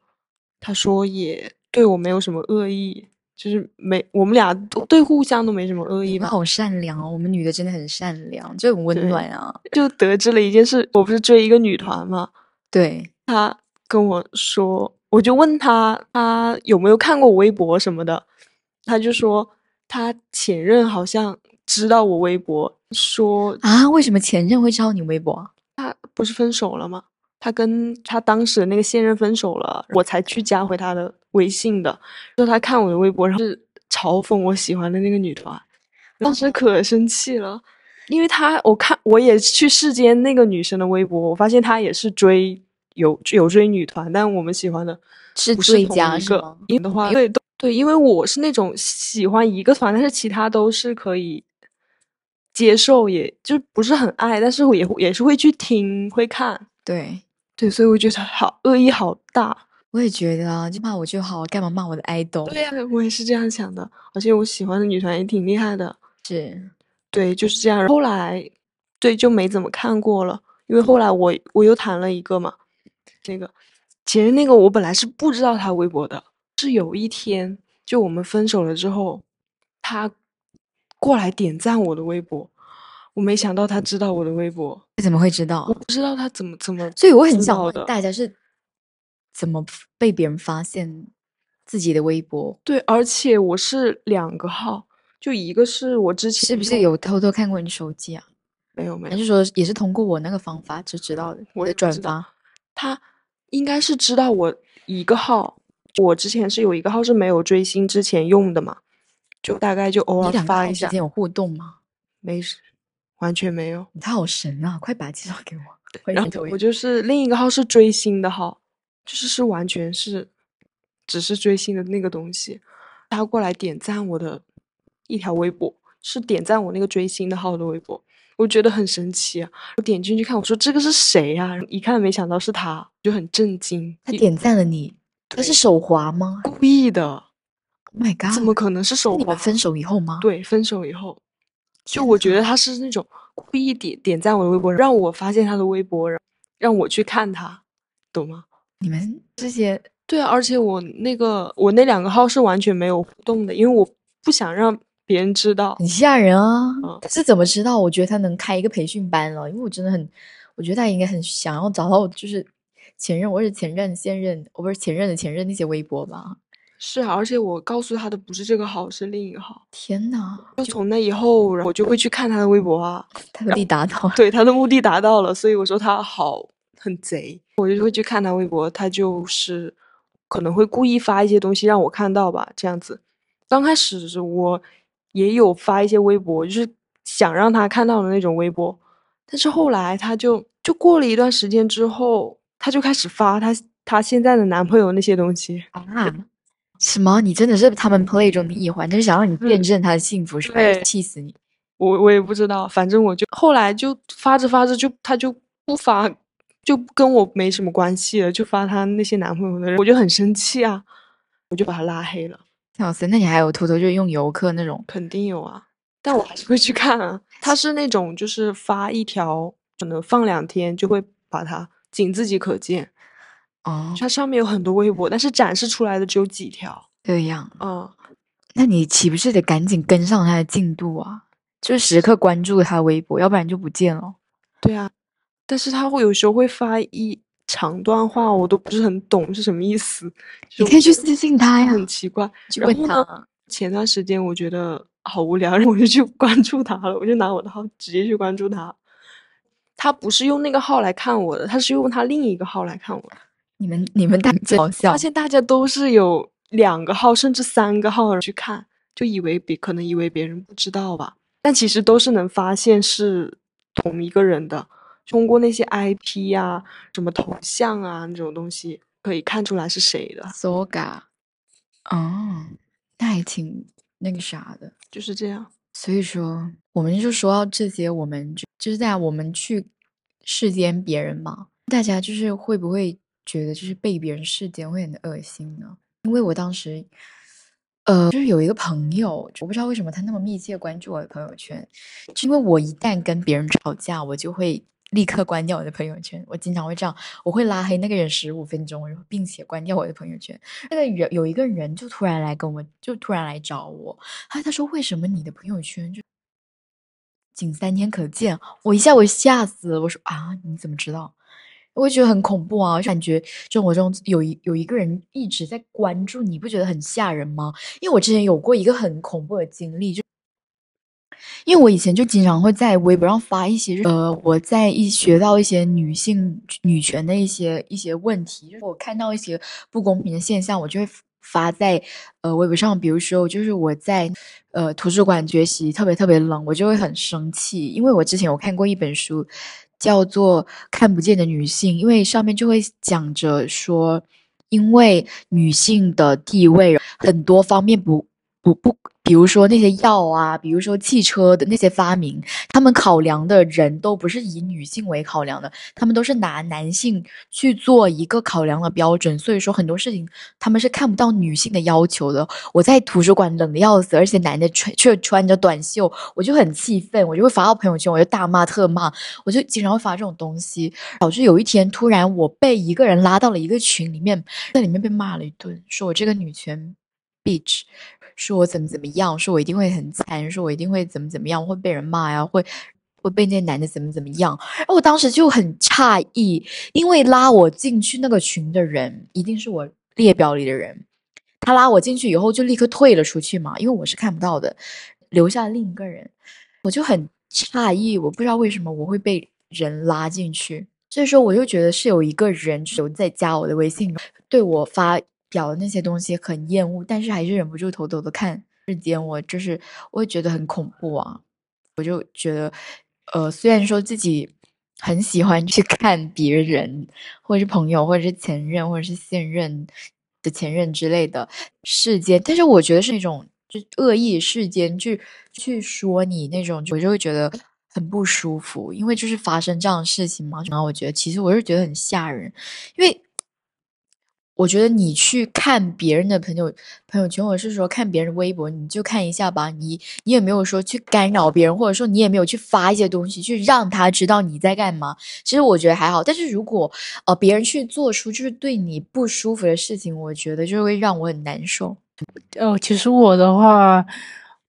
他说也对我没有什么恶意，就是没我们俩都对互相都没什么恶意吧。好善良哦，我们女的真的很善良，就很温暖啊。就得知了一件事，我不是追一个女团嘛？对他跟我说，我就问他，他有没有看过我微博什么的，他就说他前任好像知道我微博，说啊，为什么前任会知道你微博？他不是分手了吗？他跟他当时的那个现任分手了，我才去加回他的微信的。说他看我的微博，然后是嘲讽我喜欢的那个女团，当时可生气了，因为他我看我也去世间那个女生的微博，我发现她也是追有有追女团，但我们喜欢的是最佳一个是吗？因的话，对对，因为我是那种喜欢一个团，但是其他都是可以接受，也就不是很爱，但是我也也是会去听会看。对，对，所以我觉得好恶意好大。我也觉得啊，就骂我就好，干嘛骂我的 idol？对呀、我也是这样想的。而且我喜欢的女团也挺厉害的。是对，就是这样。后来，对，就没怎么看过了，因为后来我我又谈了一个嘛，那个其实那个我本来是不知道他微博的，是有一天就我们分手了之后，他过来点赞我的微博，我没想到他知道我的微博，怎么会知道我？不知道他怎么怎么，所以我很想问大家是怎么被别人发现自己的微博？对，而且我是两个号，就一个是我之前是不是有偷偷看过你手机啊？没有没有还，是说也是通过我那个方法就知道的？我的转发他应该是知道我一个号，我之前是有一个号是没有追星之前用的嘛，就大概就偶尔发一下之间，有互动吗？没事，完全没有。他好神啊！快把他介绍给我。然后我就是另一个号是追星的号，就是是完全是只是追星的那个东西。他过来点赞我的一条微博，是点赞我那个追星的号的微博，我觉得很神奇啊！我点进去看，我说这个是谁呀、一看没想到是他，就很震惊。他点赞了你，他是手滑吗故意的，？Oh my god！怎么可能是手滑？你们分手以后吗？，对，分手以后，就我觉得他是那种故意点点赞我的微博，让我发现他的微博，让让我去看他，懂吗？你们这些对啊，而且我那个我那两个号是完全没有互动的，因为我不想让别人知道。很吓人啊！嗯他是怎么知道？我觉得他能开一个培训班了，因为我真的很，我觉得他应该很想要找到就是前任或者前任、现任，我不是前任的前任那些微博吧？是啊，而且我告诉他的不是这个号，是另一个号。天呐，就从那以后，然后我就会去看他的微博啊。他目的达到了。对，他的目的达到了，所以我说他好很贼，我就会去看他微博，他就是可能会故意发一些东西让我看到吧，这样子。刚开始是我也有发一些微博，就是想让他看到的那种微博，但是后来他就就过了一段时间之后，他就开始发他他现在的男朋友那些东西。啊！什么？你真的是他们 play 中的一环，就是想让你见证他的幸福，是吧？对气死你！我我也不知道，反正我就后来就发着发着就他就不发，就跟我没什么关系了，就发他那些男朋友的人，我就很生气啊，我就把他拉黑了。小森，那你还有偷偷就用游客那种？肯定有啊，但我还是会去看啊。他是那种就是发一条，可能放两天就会把它仅自己可见。哦，它上面有很多微博，但是展示出来的只有几条。这样，嗯，那你岂不是得赶紧跟上他的进度啊？就是时刻关注他的微博，要不然就不见了。对啊，但是他会有时候会发一长段话，我都不是很懂是什么意思。你可以去私信他呀，很奇怪。去问然后呢他。前段时间我觉得好无聊，然后我就去关注他了，我就拿我的号直接去关注他。他不是用那个号来看我的，他是用他另一个号来看我的。你们你们大真好笑发，现大家都是有两个号甚至三个号去看，就以为别可能以为别人不知道吧，但其实都是能发现是同一个人的，通过那些 IP 呀、什么头像啊那种东西可以看出来是谁的，Soga，哦，那还挺那个啥的。就是这样。所以说，我们就说到这些，我们就就是在我们去世间别人嘛，大家就是会不会觉得就是被别人世间会很恶心呢？因为我当时，呃，就是有一个朋友，我不知道为什么他那么密切关注我的朋友圈，就因为我一旦跟别人吵架，我就会立刻关掉我的朋友圈。我经常会这样，我会拉黑那个人十五分钟，然后并且关掉我的朋友圈。那个人有一个人就突然来跟我，就突然来找我，他他说为什么你的朋友圈就仅三天可见？我一下我吓死，我说啊，你怎么知道？我觉得很恐怖啊，我感觉生活中有一有一个人一直在关注你，不觉得很吓人吗？因为我之前有过一个很恐怖的经历，就因为我以前就经常会在微博上发一些，呃，我在一学到一些女性女权的一些一些问题，就是我看到一些不公平的现象，我就会发在呃微博上。比如说，就是我在呃图书馆学习，特别特别冷，我就会很生气，因为我之前有看过一本书，叫做《看不见的女性》，因为上面就会讲着说，因为女性的地位很多方面不不不。比如说那些药啊，比如说汽车的那些发明，他们考量的人都不是以女性为考量的，他们都是拿男性去做一个考量的标准。所以说很多事情他们是看不到女性的要求的。我在图书馆冷的要死，而且男的穿却穿着短袖，我就很气愤，我就会发到朋友圈，我就大骂特骂，我就经常会发这种东西，导致有一天突然我被一个人拉到了一个群里面，在里面被骂了一顿，说我这个女权 bitch。说我怎么怎么样，说我一定会很惨，说我一定会怎么怎么样，会被人骂呀，会会被那些男的怎么怎么样。然后我当时就很诧异，因为拉我进去那个群的人一定是我列表里的人，他拉我进去以后就立刻退了出去嘛，因为我是看不到的，留下另一个人，我就很诧异，我不知道为什么我会被人拉进去，所以说我就觉得是有一个人有在加我的微信，对我发。表的那些东西很厌恶，但是还是忍不住偷偷的看。日间我就是我会觉得很恐怖啊，我就觉得，呃，虽然说自己很喜欢去 看别人，或者是朋友，或者是前任，或者是现任的前任之类的事件，但是我觉得是那种就恶意事件去去说你那种，我就会觉得很不舒服，因为就是发生这样的事情嘛。然后我觉得其实我是觉得很吓人，因为。我觉得你去看别人的朋友朋友圈，或者是说看别人微博，你就看一下吧。你你也没有说去干扰别人，或者说你也没有去发一些东西去让他知道你在干嘛。其实我觉得还好。但是如果呃别人去做出就是对你不舒服的事情，我觉得就会让我很难受。哦，其实我的话，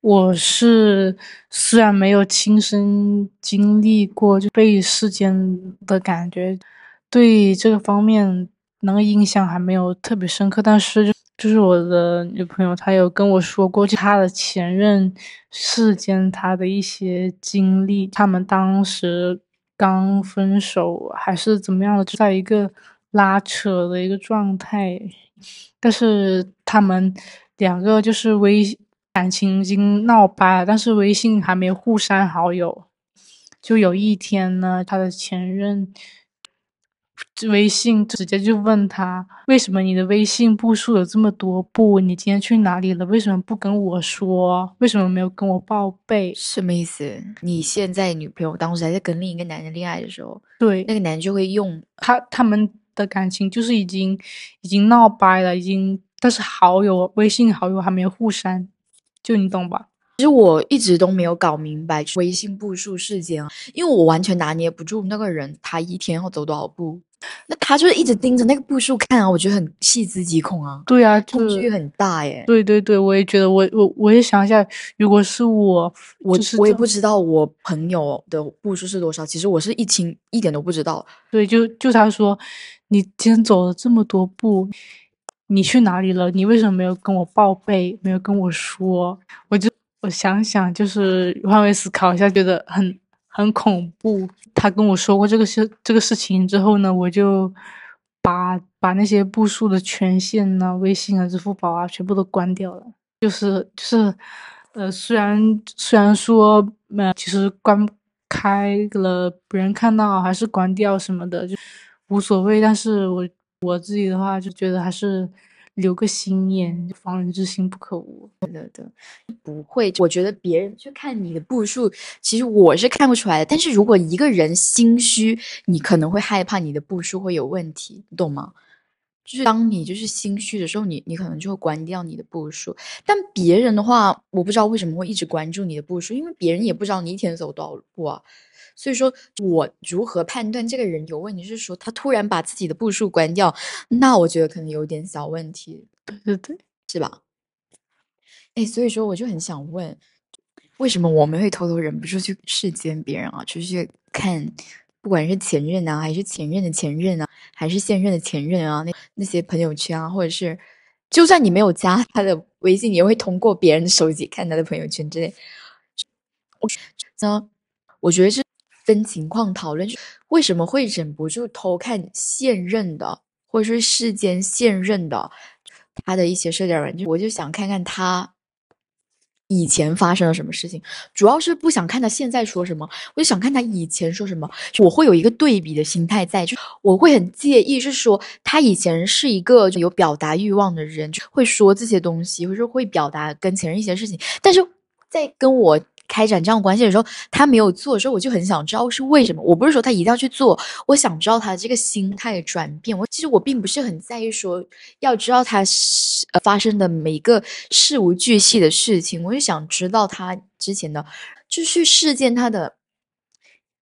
我是虽然没有亲身经历过就被世间的感觉，对这个方面。那个印象还没有特别深刻，但是就就是我的女朋友，她有跟我说过，就她的前任世间她的一些经历，他们当时刚分手还是怎么样的，就在一个拉扯的一个状态，但是他们两个就是微感情已经闹掰了，但是微信还没互删好友，就有一天呢，他的前任。微信直接就问他为什么你的微信步数有这么多步？你今天去哪里了？为什么不跟我说？为什么没有跟我报备？什么意思？你现在女朋友当时还在跟另一个男人恋爱的时候，对那个男人就会用他他们的感情就是已经已经闹掰了，已经但是好友微信好友还没有互删，就你懂吧？其实我一直都没有搞明白微信步数事件啊，因为我完全拿捏不住那个人他一天要走多少步。那他就是一直盯着那个步数看啊，我觉得很细思极恐啊。对啊，恐惧很大耶。对对对，我也觉得，我我我也想一下，如果是我，我我也不知道我朋友的步数是多少。其实我是一清一点都不知道。对，就就他说，你今天走了这么多步，你去哪里了？你为什么没有跟我报备？没有跟我说？我就我想想，就是换位思考一下，觉得很。很恐怖。他跟我说过这个事这个事情之后呢，我就把把那些步数的权限呢，微信啊、支付宝啊，全部都关掉了。就是就是，呃，虽然虽然说，呃，其实关开了，别人看到还是关掉什么的，就无所谓。但是我我自己的话，就觉得还是。留个心眼，防人之心不可无。的的，不会。我觉得别人去看你的步数，其实我是看不出来的。但是如果一个人心虚，你可能会害怕你的步数会有问题，你懂吗？就是当你就是心虚的时候，你你可能就会关掉你的步数。但别人的话，我不知道为什么会一直关注你的步数，因为别人也不知道你一天走多少步啊。所以说，我如何判断这个人有问题？是说他突然把自己的步数关掉，那我觉得可能有点小问题。对对对，是吧？哎，所以说我就很想问，为什么我们会偷偷忍不住去视奸别人啊？出去看，不管是前任啊，还是前任的前任啊，还是现任的前任啊，那那些朋友圈啊，或者是，就算你没有加他的微信，你也会通过别人的手机看他的朋友圈之类。我呢，我觉得是分情况讨论，为什么会忍不住偷看现任的，或者是世间现任的他的一些社交软件，我就想看看他。以前发生了什么事情？主要是不想看他现在说什么，我就想看他以前说什么。我会有一个对比的心态在，就我会很介意，是说他以前是一个有表达欲望的人，就会说这些东西，或者会表达跟前任一些事情，但是在跟我。开展这样关系的时候，他没有做的时候，我就很想知道是为什么。我不是说他一定要去做，我想知道他的这个心态的转变。我其实我并不是很在意说要知道他呃发生的每一个事无巨细的事情，我就想知道他之前的，就是事件他的。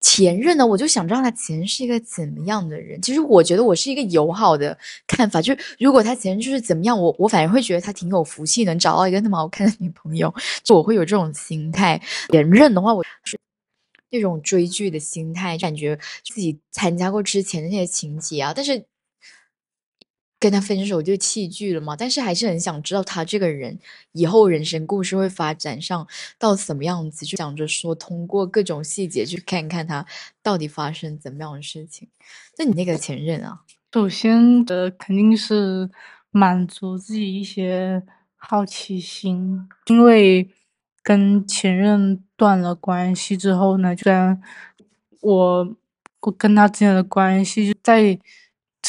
前任呢，我就想知道他前任是一个怎么样的人。其实我觉得我是一个友好的看法，就是如果他前任就是怎么样，我我反而会觉得他挺有福气，能找到一个那么好看的女朋友，就我会有这种心态。前任的话，我是那种追剧的心态，感觉自己参加过之前的那些情节啊，但是。跟他分手就弃剧了嘛？但是还是很想知道他这个人以后人生故事会发展上到什么样子，就想着说通过各种细节去看看他到底发生怎么样的事情。那你那个前任啊，首先的肯定是满足自己一些好奇心，因为跟前任断了关系之后呢，虽然我我跟他之间的关系就在。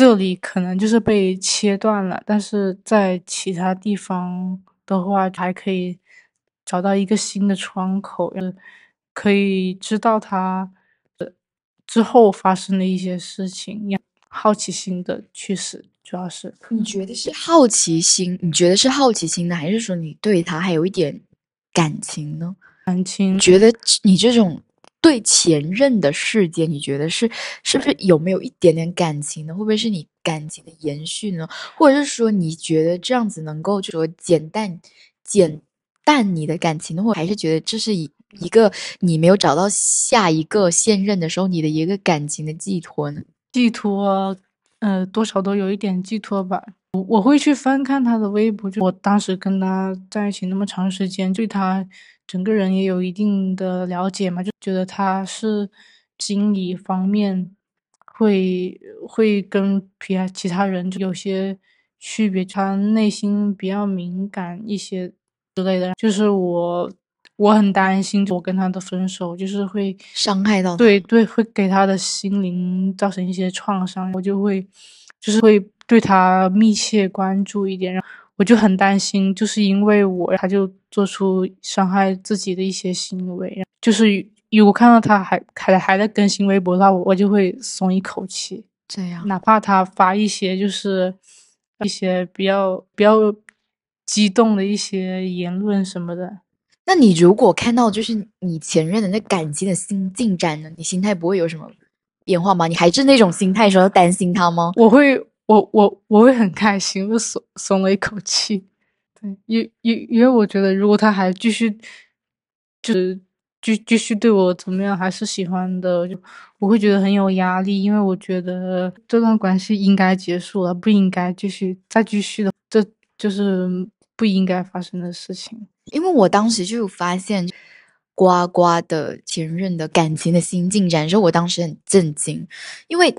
这里可能就是被切断了，但是在其他地方的话，还可以找到一个新的窗口，可以知道他之后发生的一些事情。好奇心的驱使，主要是你觉得是好奇心？你觉得是好奇心呢，还是说你对他还有一点感情呢？感情？觉得你这种。对前任的事件，你觉得是是不是有没有一点点感情呢？会不会是你感情的延续呢？或者是说你觉得这样子能够就说减淡减淡你的感情呢？或还是觉得这是一一个你没有找到下一个现任的时候你的一个感情的寄托呢？寄托，呃，多少都有一点寄托吧。我我会去翻看他的微博，就我当时跟他在一起那么长时间，对他。整个人也有一定的了解嘛，就觉得他是心理方面会会跟其他其他人有些区别，他内心比较敏感一些之类的。就是我我很担心，我跟他的分手就是会伤害到对对，会给他的心灵造成一些创伤，我就会就是会对他密切关注一点，然后。我就很担心，就是因为我，他就做出伤害自己的一些行为。就是如果看到他还还还在更新微博的话，我我就会松一口气。这样，哪怕他发一些就是一些比较比较激动的一些言论什么的，那你如果看到就是你前任的那感情的新进展呢，你心态不会有什么变化吗？你还是那种心态说担心他吗？我会。我我我会很开心，我松松了一口气。对，因因因为我觉得，如果他还继续，就是继继续对我怎么样，还是喜欢的，就我会觉得很有压力。因为我觉得这段关系应该结束了，不应该继续再继续的，这就是不应该发生的事情。因为我当时就发现呱呱的前任的感情的新进展，就我当时很震惊，因为。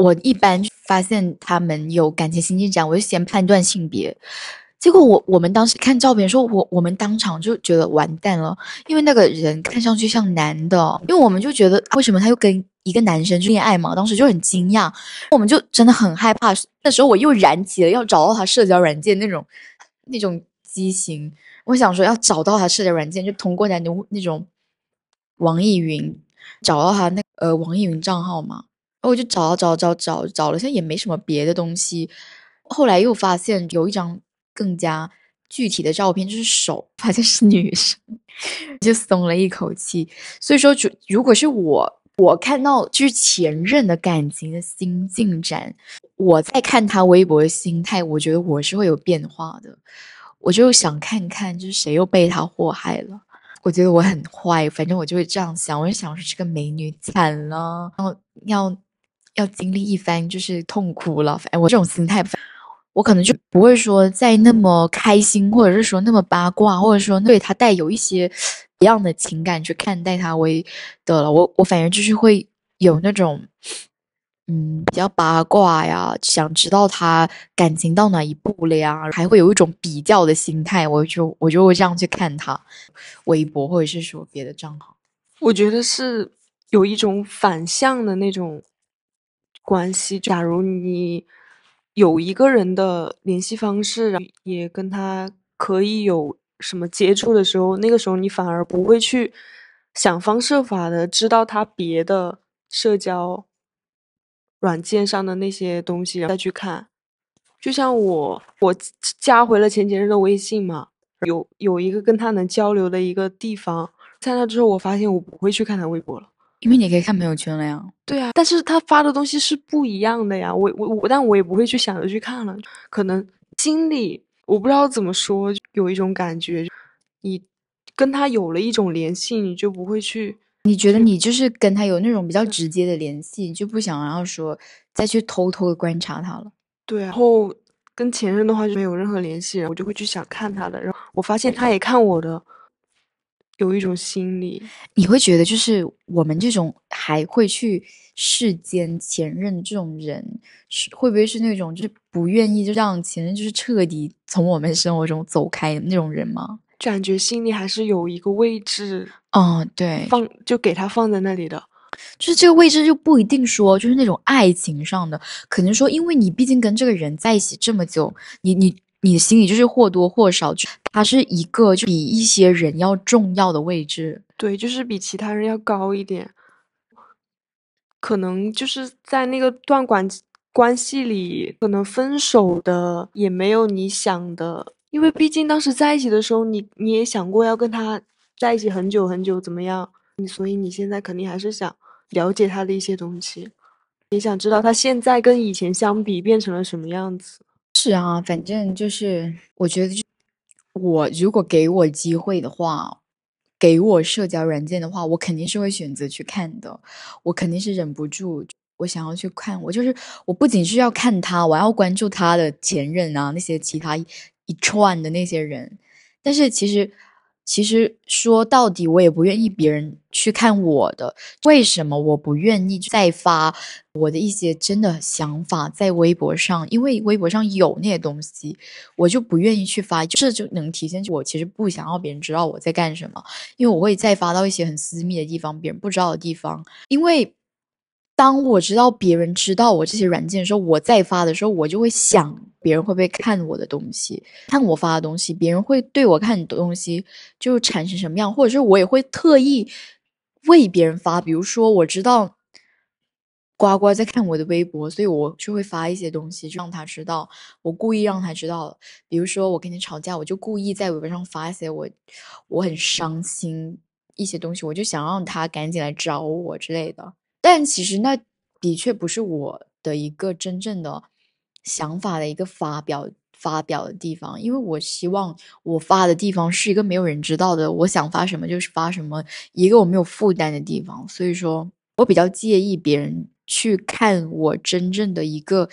我一般发现他们有感情新进展，我就先判断性别。结果我我们当时看照片，说我我们当场就觉得完蛋了，因为那个人看上去像男的，因为我们就觉得为什么他又跟一个男生恋爱嘛，当时就很惊讶，我们就真的很害怕。那时候我又燃起了要找到他社交软件那种那种激情，我想说要找到他社交软件，就通过那种那种网易云找到他那呃网易云账号嘛。然后我就找找找找找了，现在也没什么别的东西。后来又发现有一张更加具体的照片，就是手，发现是女生，就松了一口气。所以说，就如果是我，我看到就是前任的感情的新进展，我在看他微博的心态，我觉得我是会有变化的。我就想看看，就是谁又被他祸害了。我觉得我很坏，反正我就会这样想。我就想说，这个美女惨了，然后要。要经历一番就是痛苦了，哎，我这种心态，我可能就不会说再那么开心，或者是说那么八卦，或者说对他带有一些一样的情感去看待他为的了。我我反而就是会有那种。嗯，比较八卦呀，想知道他感情到哪一步了呀，还会有一种比较的心态，我就我就会这样去看他微博或者是说别的账号。我觉得是有一种反向的那种关系。假如你有一个人的联系方式，也跟他可以有什么接触的时候，那个时候你反而不会去想方设法的知道他别的社交。软件上的那些东西，然后再去看，就像我，我加回了前前任的微信嘛，有有一个跟他能交流的一个地方，在那之后，我发现我不会去看他微博了，因为你可以看朋友圈了呀。对啊，但是他发的东西是不一样的呀，我我我，但我也不会去想着去看了，可能心里我不知道怎么说，有一种感觉，你跟他有了一种联系，你就不会去。你觉得你就是跟他有那种比较直接的联系，就不想然后说再去偷偷的观察他了。对，然后跟前任的话就没有任何联系，我就会去想看他的。然后我发现他也看我的，有一种心理。你会觉得就是我们这种还会去世间前任这种人，是会不会是那种就是不愿意就让前任就是彻底从我们生活中走开的那种人吗？感觉心里还是有一个位置，嗯，对，放就给他放在那里的，就是这个位置就不一定说就是那种爱情上的，可能说因为你毕竟跟这个人在一起这么久，你你你心里就是或多或少，就他是一个就比一些人要重要的位置，对，就是比其他人要高一点，可能就是在那个段关关系里，可能分手的也没有你想的。因为毕竟当时在一起的时候，你你也想过要跟他在一起很久很久怎么样？你所以你现在肯定还是想了解他的一些东西，也想知道他现在跟以前相比变成了什么样子。是啊，反正就是我觉得，我如果给我机会的话，给我社交软件的话，我肯定是会选择去看的。我肯定是忍不住，我想要去看。我就是我不仅是要看他，我要关注他的前任啊，那些其他。一串的那些人，但是其实，其实说到底，我也不愿意别人去看我的。为什么我不愿意再发我的一些真的想法在微博上？因为微博上有那些东西，我就不愿意去发。这就能体现我其实不想要别人知道我在干什么，因为我会再发到一些很私密的地方，别人不知道的地方。因为当我知道别人知道我这些软件的时候，我再发的时候，我就会想。别人会不会看我的东西？看我发的东西，别人会对我看的东西就产生什么样？或者是我也会特意为别人发，比如说我知道呱呱在看我的微博，所以我就会发一些东西，就让他知道。我故意让他知道，比如说我跟你吵架，我就故意在微博上发一些我我很伤心一些东西，我就想让他赶紧来找我之类的。但其实那的确不是我的一个真正的。想法的一个发表发表的地方，因为我希望我发的地方是一个没有人知道的，我想发什么就是发什么，一个我没有负担的地方，所以说我比较介意别人去看我真正的一个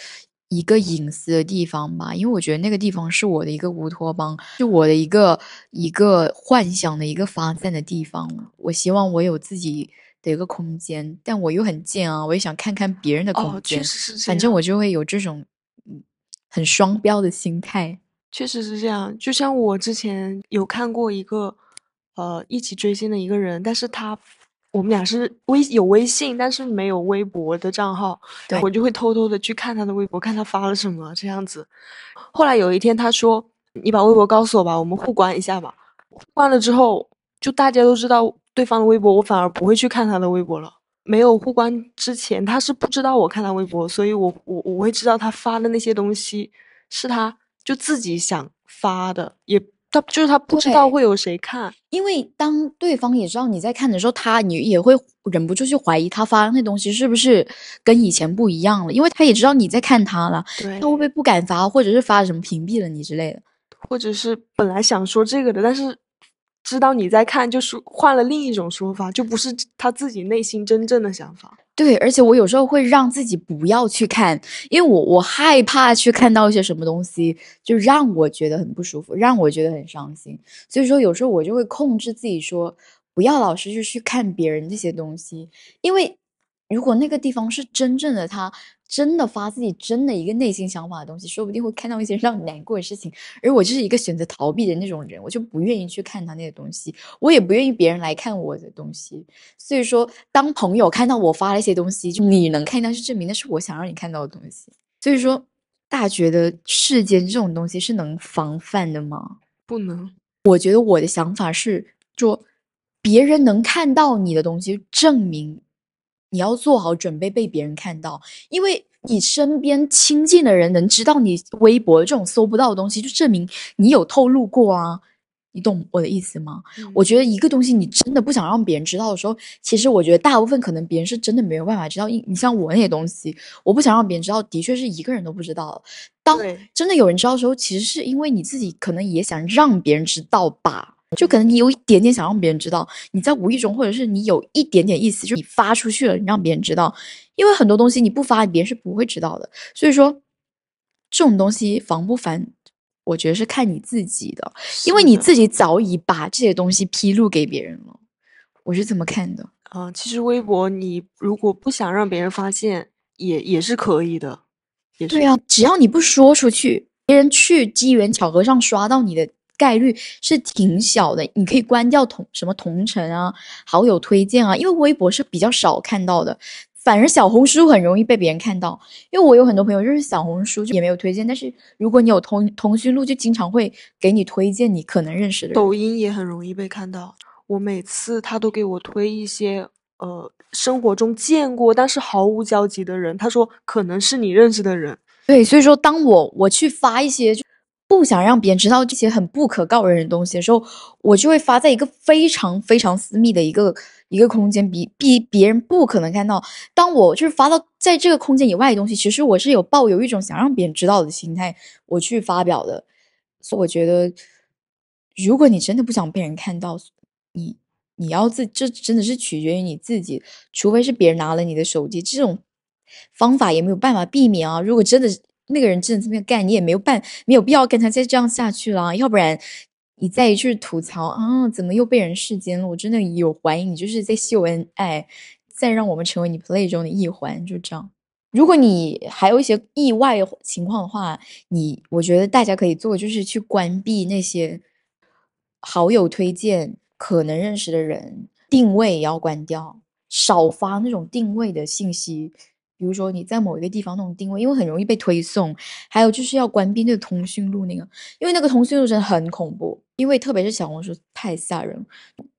一个隐私的地方吧，因为我觉得那个地方是我的一个乌托邦，是我的一个一个幻想的一个发散的地方，我希望我有自己的一个空间，但我又很贱啊，我也想看看别人的空间，反正我就会有这种嗯。很双标的心态，确实是这样。就像我之前有看过一个，呃，一起追星的一个人，但是他我们俩是微有微信，但是没有微博的账号，我就会偷偷的去看他的微博，看他发了什么这样子。后来有一天他说：“你把微博告诉我吧，我们互关一下吧。”关了之后，就大家都知道对方的微博，我反而不会去看他的微博了。没有互关之前，他是不知道我看他微博，所以我我我会知道他发的那些东西是他就自己想发的，也他就是他不知道会有谁看。因为当对方也知道你在看的时候，他你也会忍不住去怀疑他发的那东西是不是跟以前不一样了，因为他也知道你在看他了，他会不会不敢发，或者是发什么屏蔽了你之类的，或者是本来想说这个的，但是。知道你在看，就是换了另一种说法，就不是他自己内心真正的想法。对，而且我有时候会让自己不要去看，因为我我害怕去看到一些什么东西，就让我觉得很不舒服，让我觉得很伤心。所以说，有时候我就会控制自己说，不要老是就去看别人这些东西，因为如果那个地方是真正的他。真的发自己真的一个内心想法的东西，说不定会看到一些让你难过的事情。而我就是一个选择逃避的那种人，我就不愿意去看他那些东西，我也不愿意别人来看我的东西。所以说，当朋友看到我发了一些东西，就你能看到，是证明那是我想让你看到的东西。所以说，大家觉得世间这种东西是能防范的吗？不能。我觉得我的想法是说，别人能看到你的东西，证明。你要做好准备被别人看到，因为你身边亲近的人能知道你微博这种搜不到的东西，就证明你有透露过啊。你懂我的意思吗？我觉得一个东西你真的不想让别人知道的时候，其实我觉得大部分可能别人是真的没有办法知道。你像我那些东西，我不想让别人知道，的确是一个人都不知道。当真的有人知道的时候，其实是因为你自己可能也想让别人知道吧。就可能你有一点点想让别人知道，你在无意中，或者是你有一点点意思，就你发出去了，你让别人知道。因为很多东西你不发，别人是不会知道的。所以说，这种东西防不防，我觉得是看你自己的，因为你自己早已把这些东西披露给别人了。我是这么看的。啊，其实微博你如果不想让别人发现，也也是可以的。对啊，只要你不说出去，别人去机缘巧合上刷到你的。概率是挺小的，你可以关掉同什么同城啊、好友推荐啊，因为微博是比较少看到的，反而小红书很容易被别人看到。因为我有很多朋友就是小红书也没有推荐，但是如果你有通通讯录，就经常会给你推荐你可能认识的人。抖音也很容易被看到，我每次他都给我推一些呃生活中见过但是毫无交集的人，他说可能是你认识的人。对，所以说当我我去发一些就。不想让别人知道这些很不可告人的东西的时候，我就会发在一个非常非常私密的一个一个空间，比比别人不可能看到。当我就是发到在这个空间以外的东西，其实我是有抱有一种想让别人知道的心态，我去发表的。所以我觉得，如果你真的不想被人看到，你你要自这真的是取决于你自己，除非是别人拿了你的手机，这种方法也没有办法避免啊。如果真的。那个人真的这么干，你也没有办，没有必要跟他再这样下去了。要不然，你再去吐槽啊，怎么又被人世间了？我真的有怀疑你就是在秀恩爱，再让我们成为你 play 中的一环，就这样。如果你还有一些意外情况的话，你我觉得大家可以做，就是去关闭那些好友推荐可能认识的人，定位也要关掉，少发那种定位的信息。比如说你在某一个地方那种定位，因为很容易被推送。还有就是要关闭那个通讯录那个，因为那个通讯录真的很恐怖。因为特别是小红书太吓人，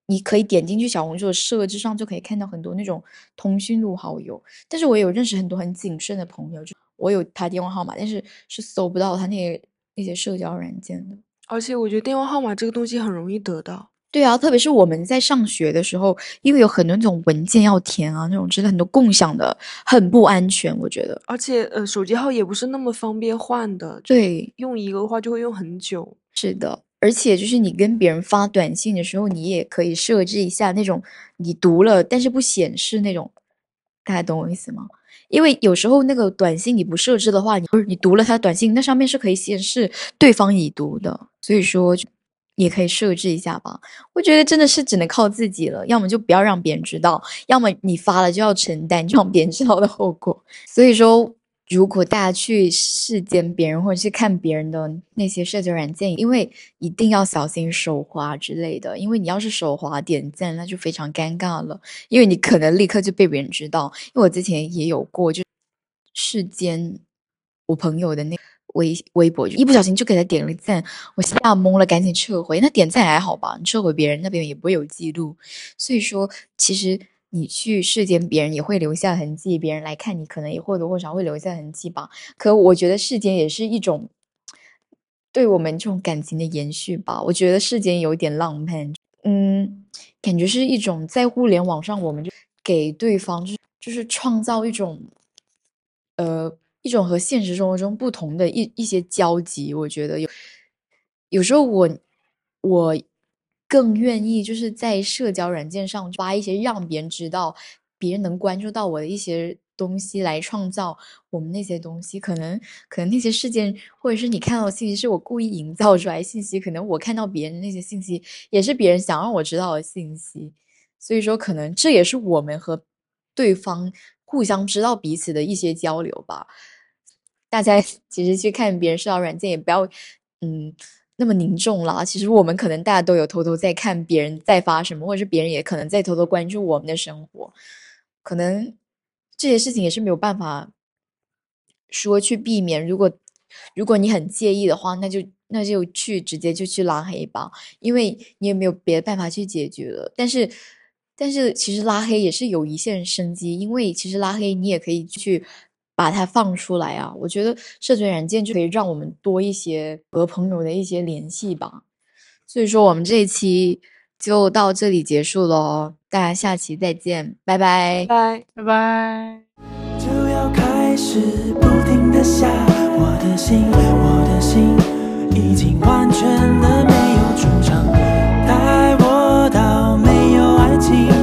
你可以点进去小红书的设置上，就可以看到很多那种通讯录好友。但是我有认识很多很谨慎的朋友，就我有他电话号码，但是是搜不到他那些那些社交软件的。而且我觉得电话号码这个东西很容易得到。对啊，特别是我们在上学的时候，因为有很多那种文件要填啊，那种真的很多共享的，很不安全，我觉得。而且，呃，手机号也不是那么方便换的。对，用一个的话就会用很久。是的，而且就是你跟别人发短信的时候，你也可以设置一下那种你读了但是不显示那种，大家懂我意思吗？因为有时候那个短信你不设置的话，你不是你读了他短信，那上面是可以显示对方已读的，所以说。也可以设置一下吧，我觉得真的是只能靠自己了，要么就不要让别人知道，要么你发了就要承担让别人知道的后果。所以说，如果大家去视奸别人或者去看别人的那些社交软件，因为一定要小心手滑之类的，因为你要是手滑点赞，那就非常尴尬了，因为你可能立刻就被别人知道。因为我之前也有过，就视奸我朋友的那。微微博一不小心就给他点了赞，我吓懵了，赶紧撤回。那点赞还好吧？你撤回别人那边也不会有记录。所以说，其实你去世间，别人也会留下痕迹，别人来看你，可能也或多或少会留下痕迹吧。可我觉得世间也是一种对我们这种感情的延续吧。我觉得世间有点浪漫，嗯，感觉是一种在互联网上，我们就给对方就是就是创造一种，呃。一种和现实生活中不同的一一些交集，我觉得有有时候我我更愿意就是在社交软件上发一些让别人知道别人能关注到我的一些东西来创造我们那些东西，可能可能那些事件或者是你看到的信息是我故意营造出来信息，可能我看到别人的那些信息也是别人想让我知道的信息，所以说可能这也是我们和对方互相知道彼此的一些交流吧。大家 其实去看别人社交软件也不要嗯那么凝重啦，其实我们可能大家都有偷偷在看别人在发什么，或者是别人也可能在偷偷关注我们的生活。可能这些事情也是没有办法说去避免。如果如果你很介意的话，那就那就去直接就去拉黑吧，因为你也没有别的办法去解决了。但是但是其实拉黑也是有一线生机，因为其实拉黑你也可以去把它放出来啊。我觉得社群软件就可以让我们多一些和朋友的一些联系吧。所以说我们这一期。就到这里结束喽，大家下期再见，拜拜，拜拜拜。就要开始不停的下，我的心，我的心已经完全的。empty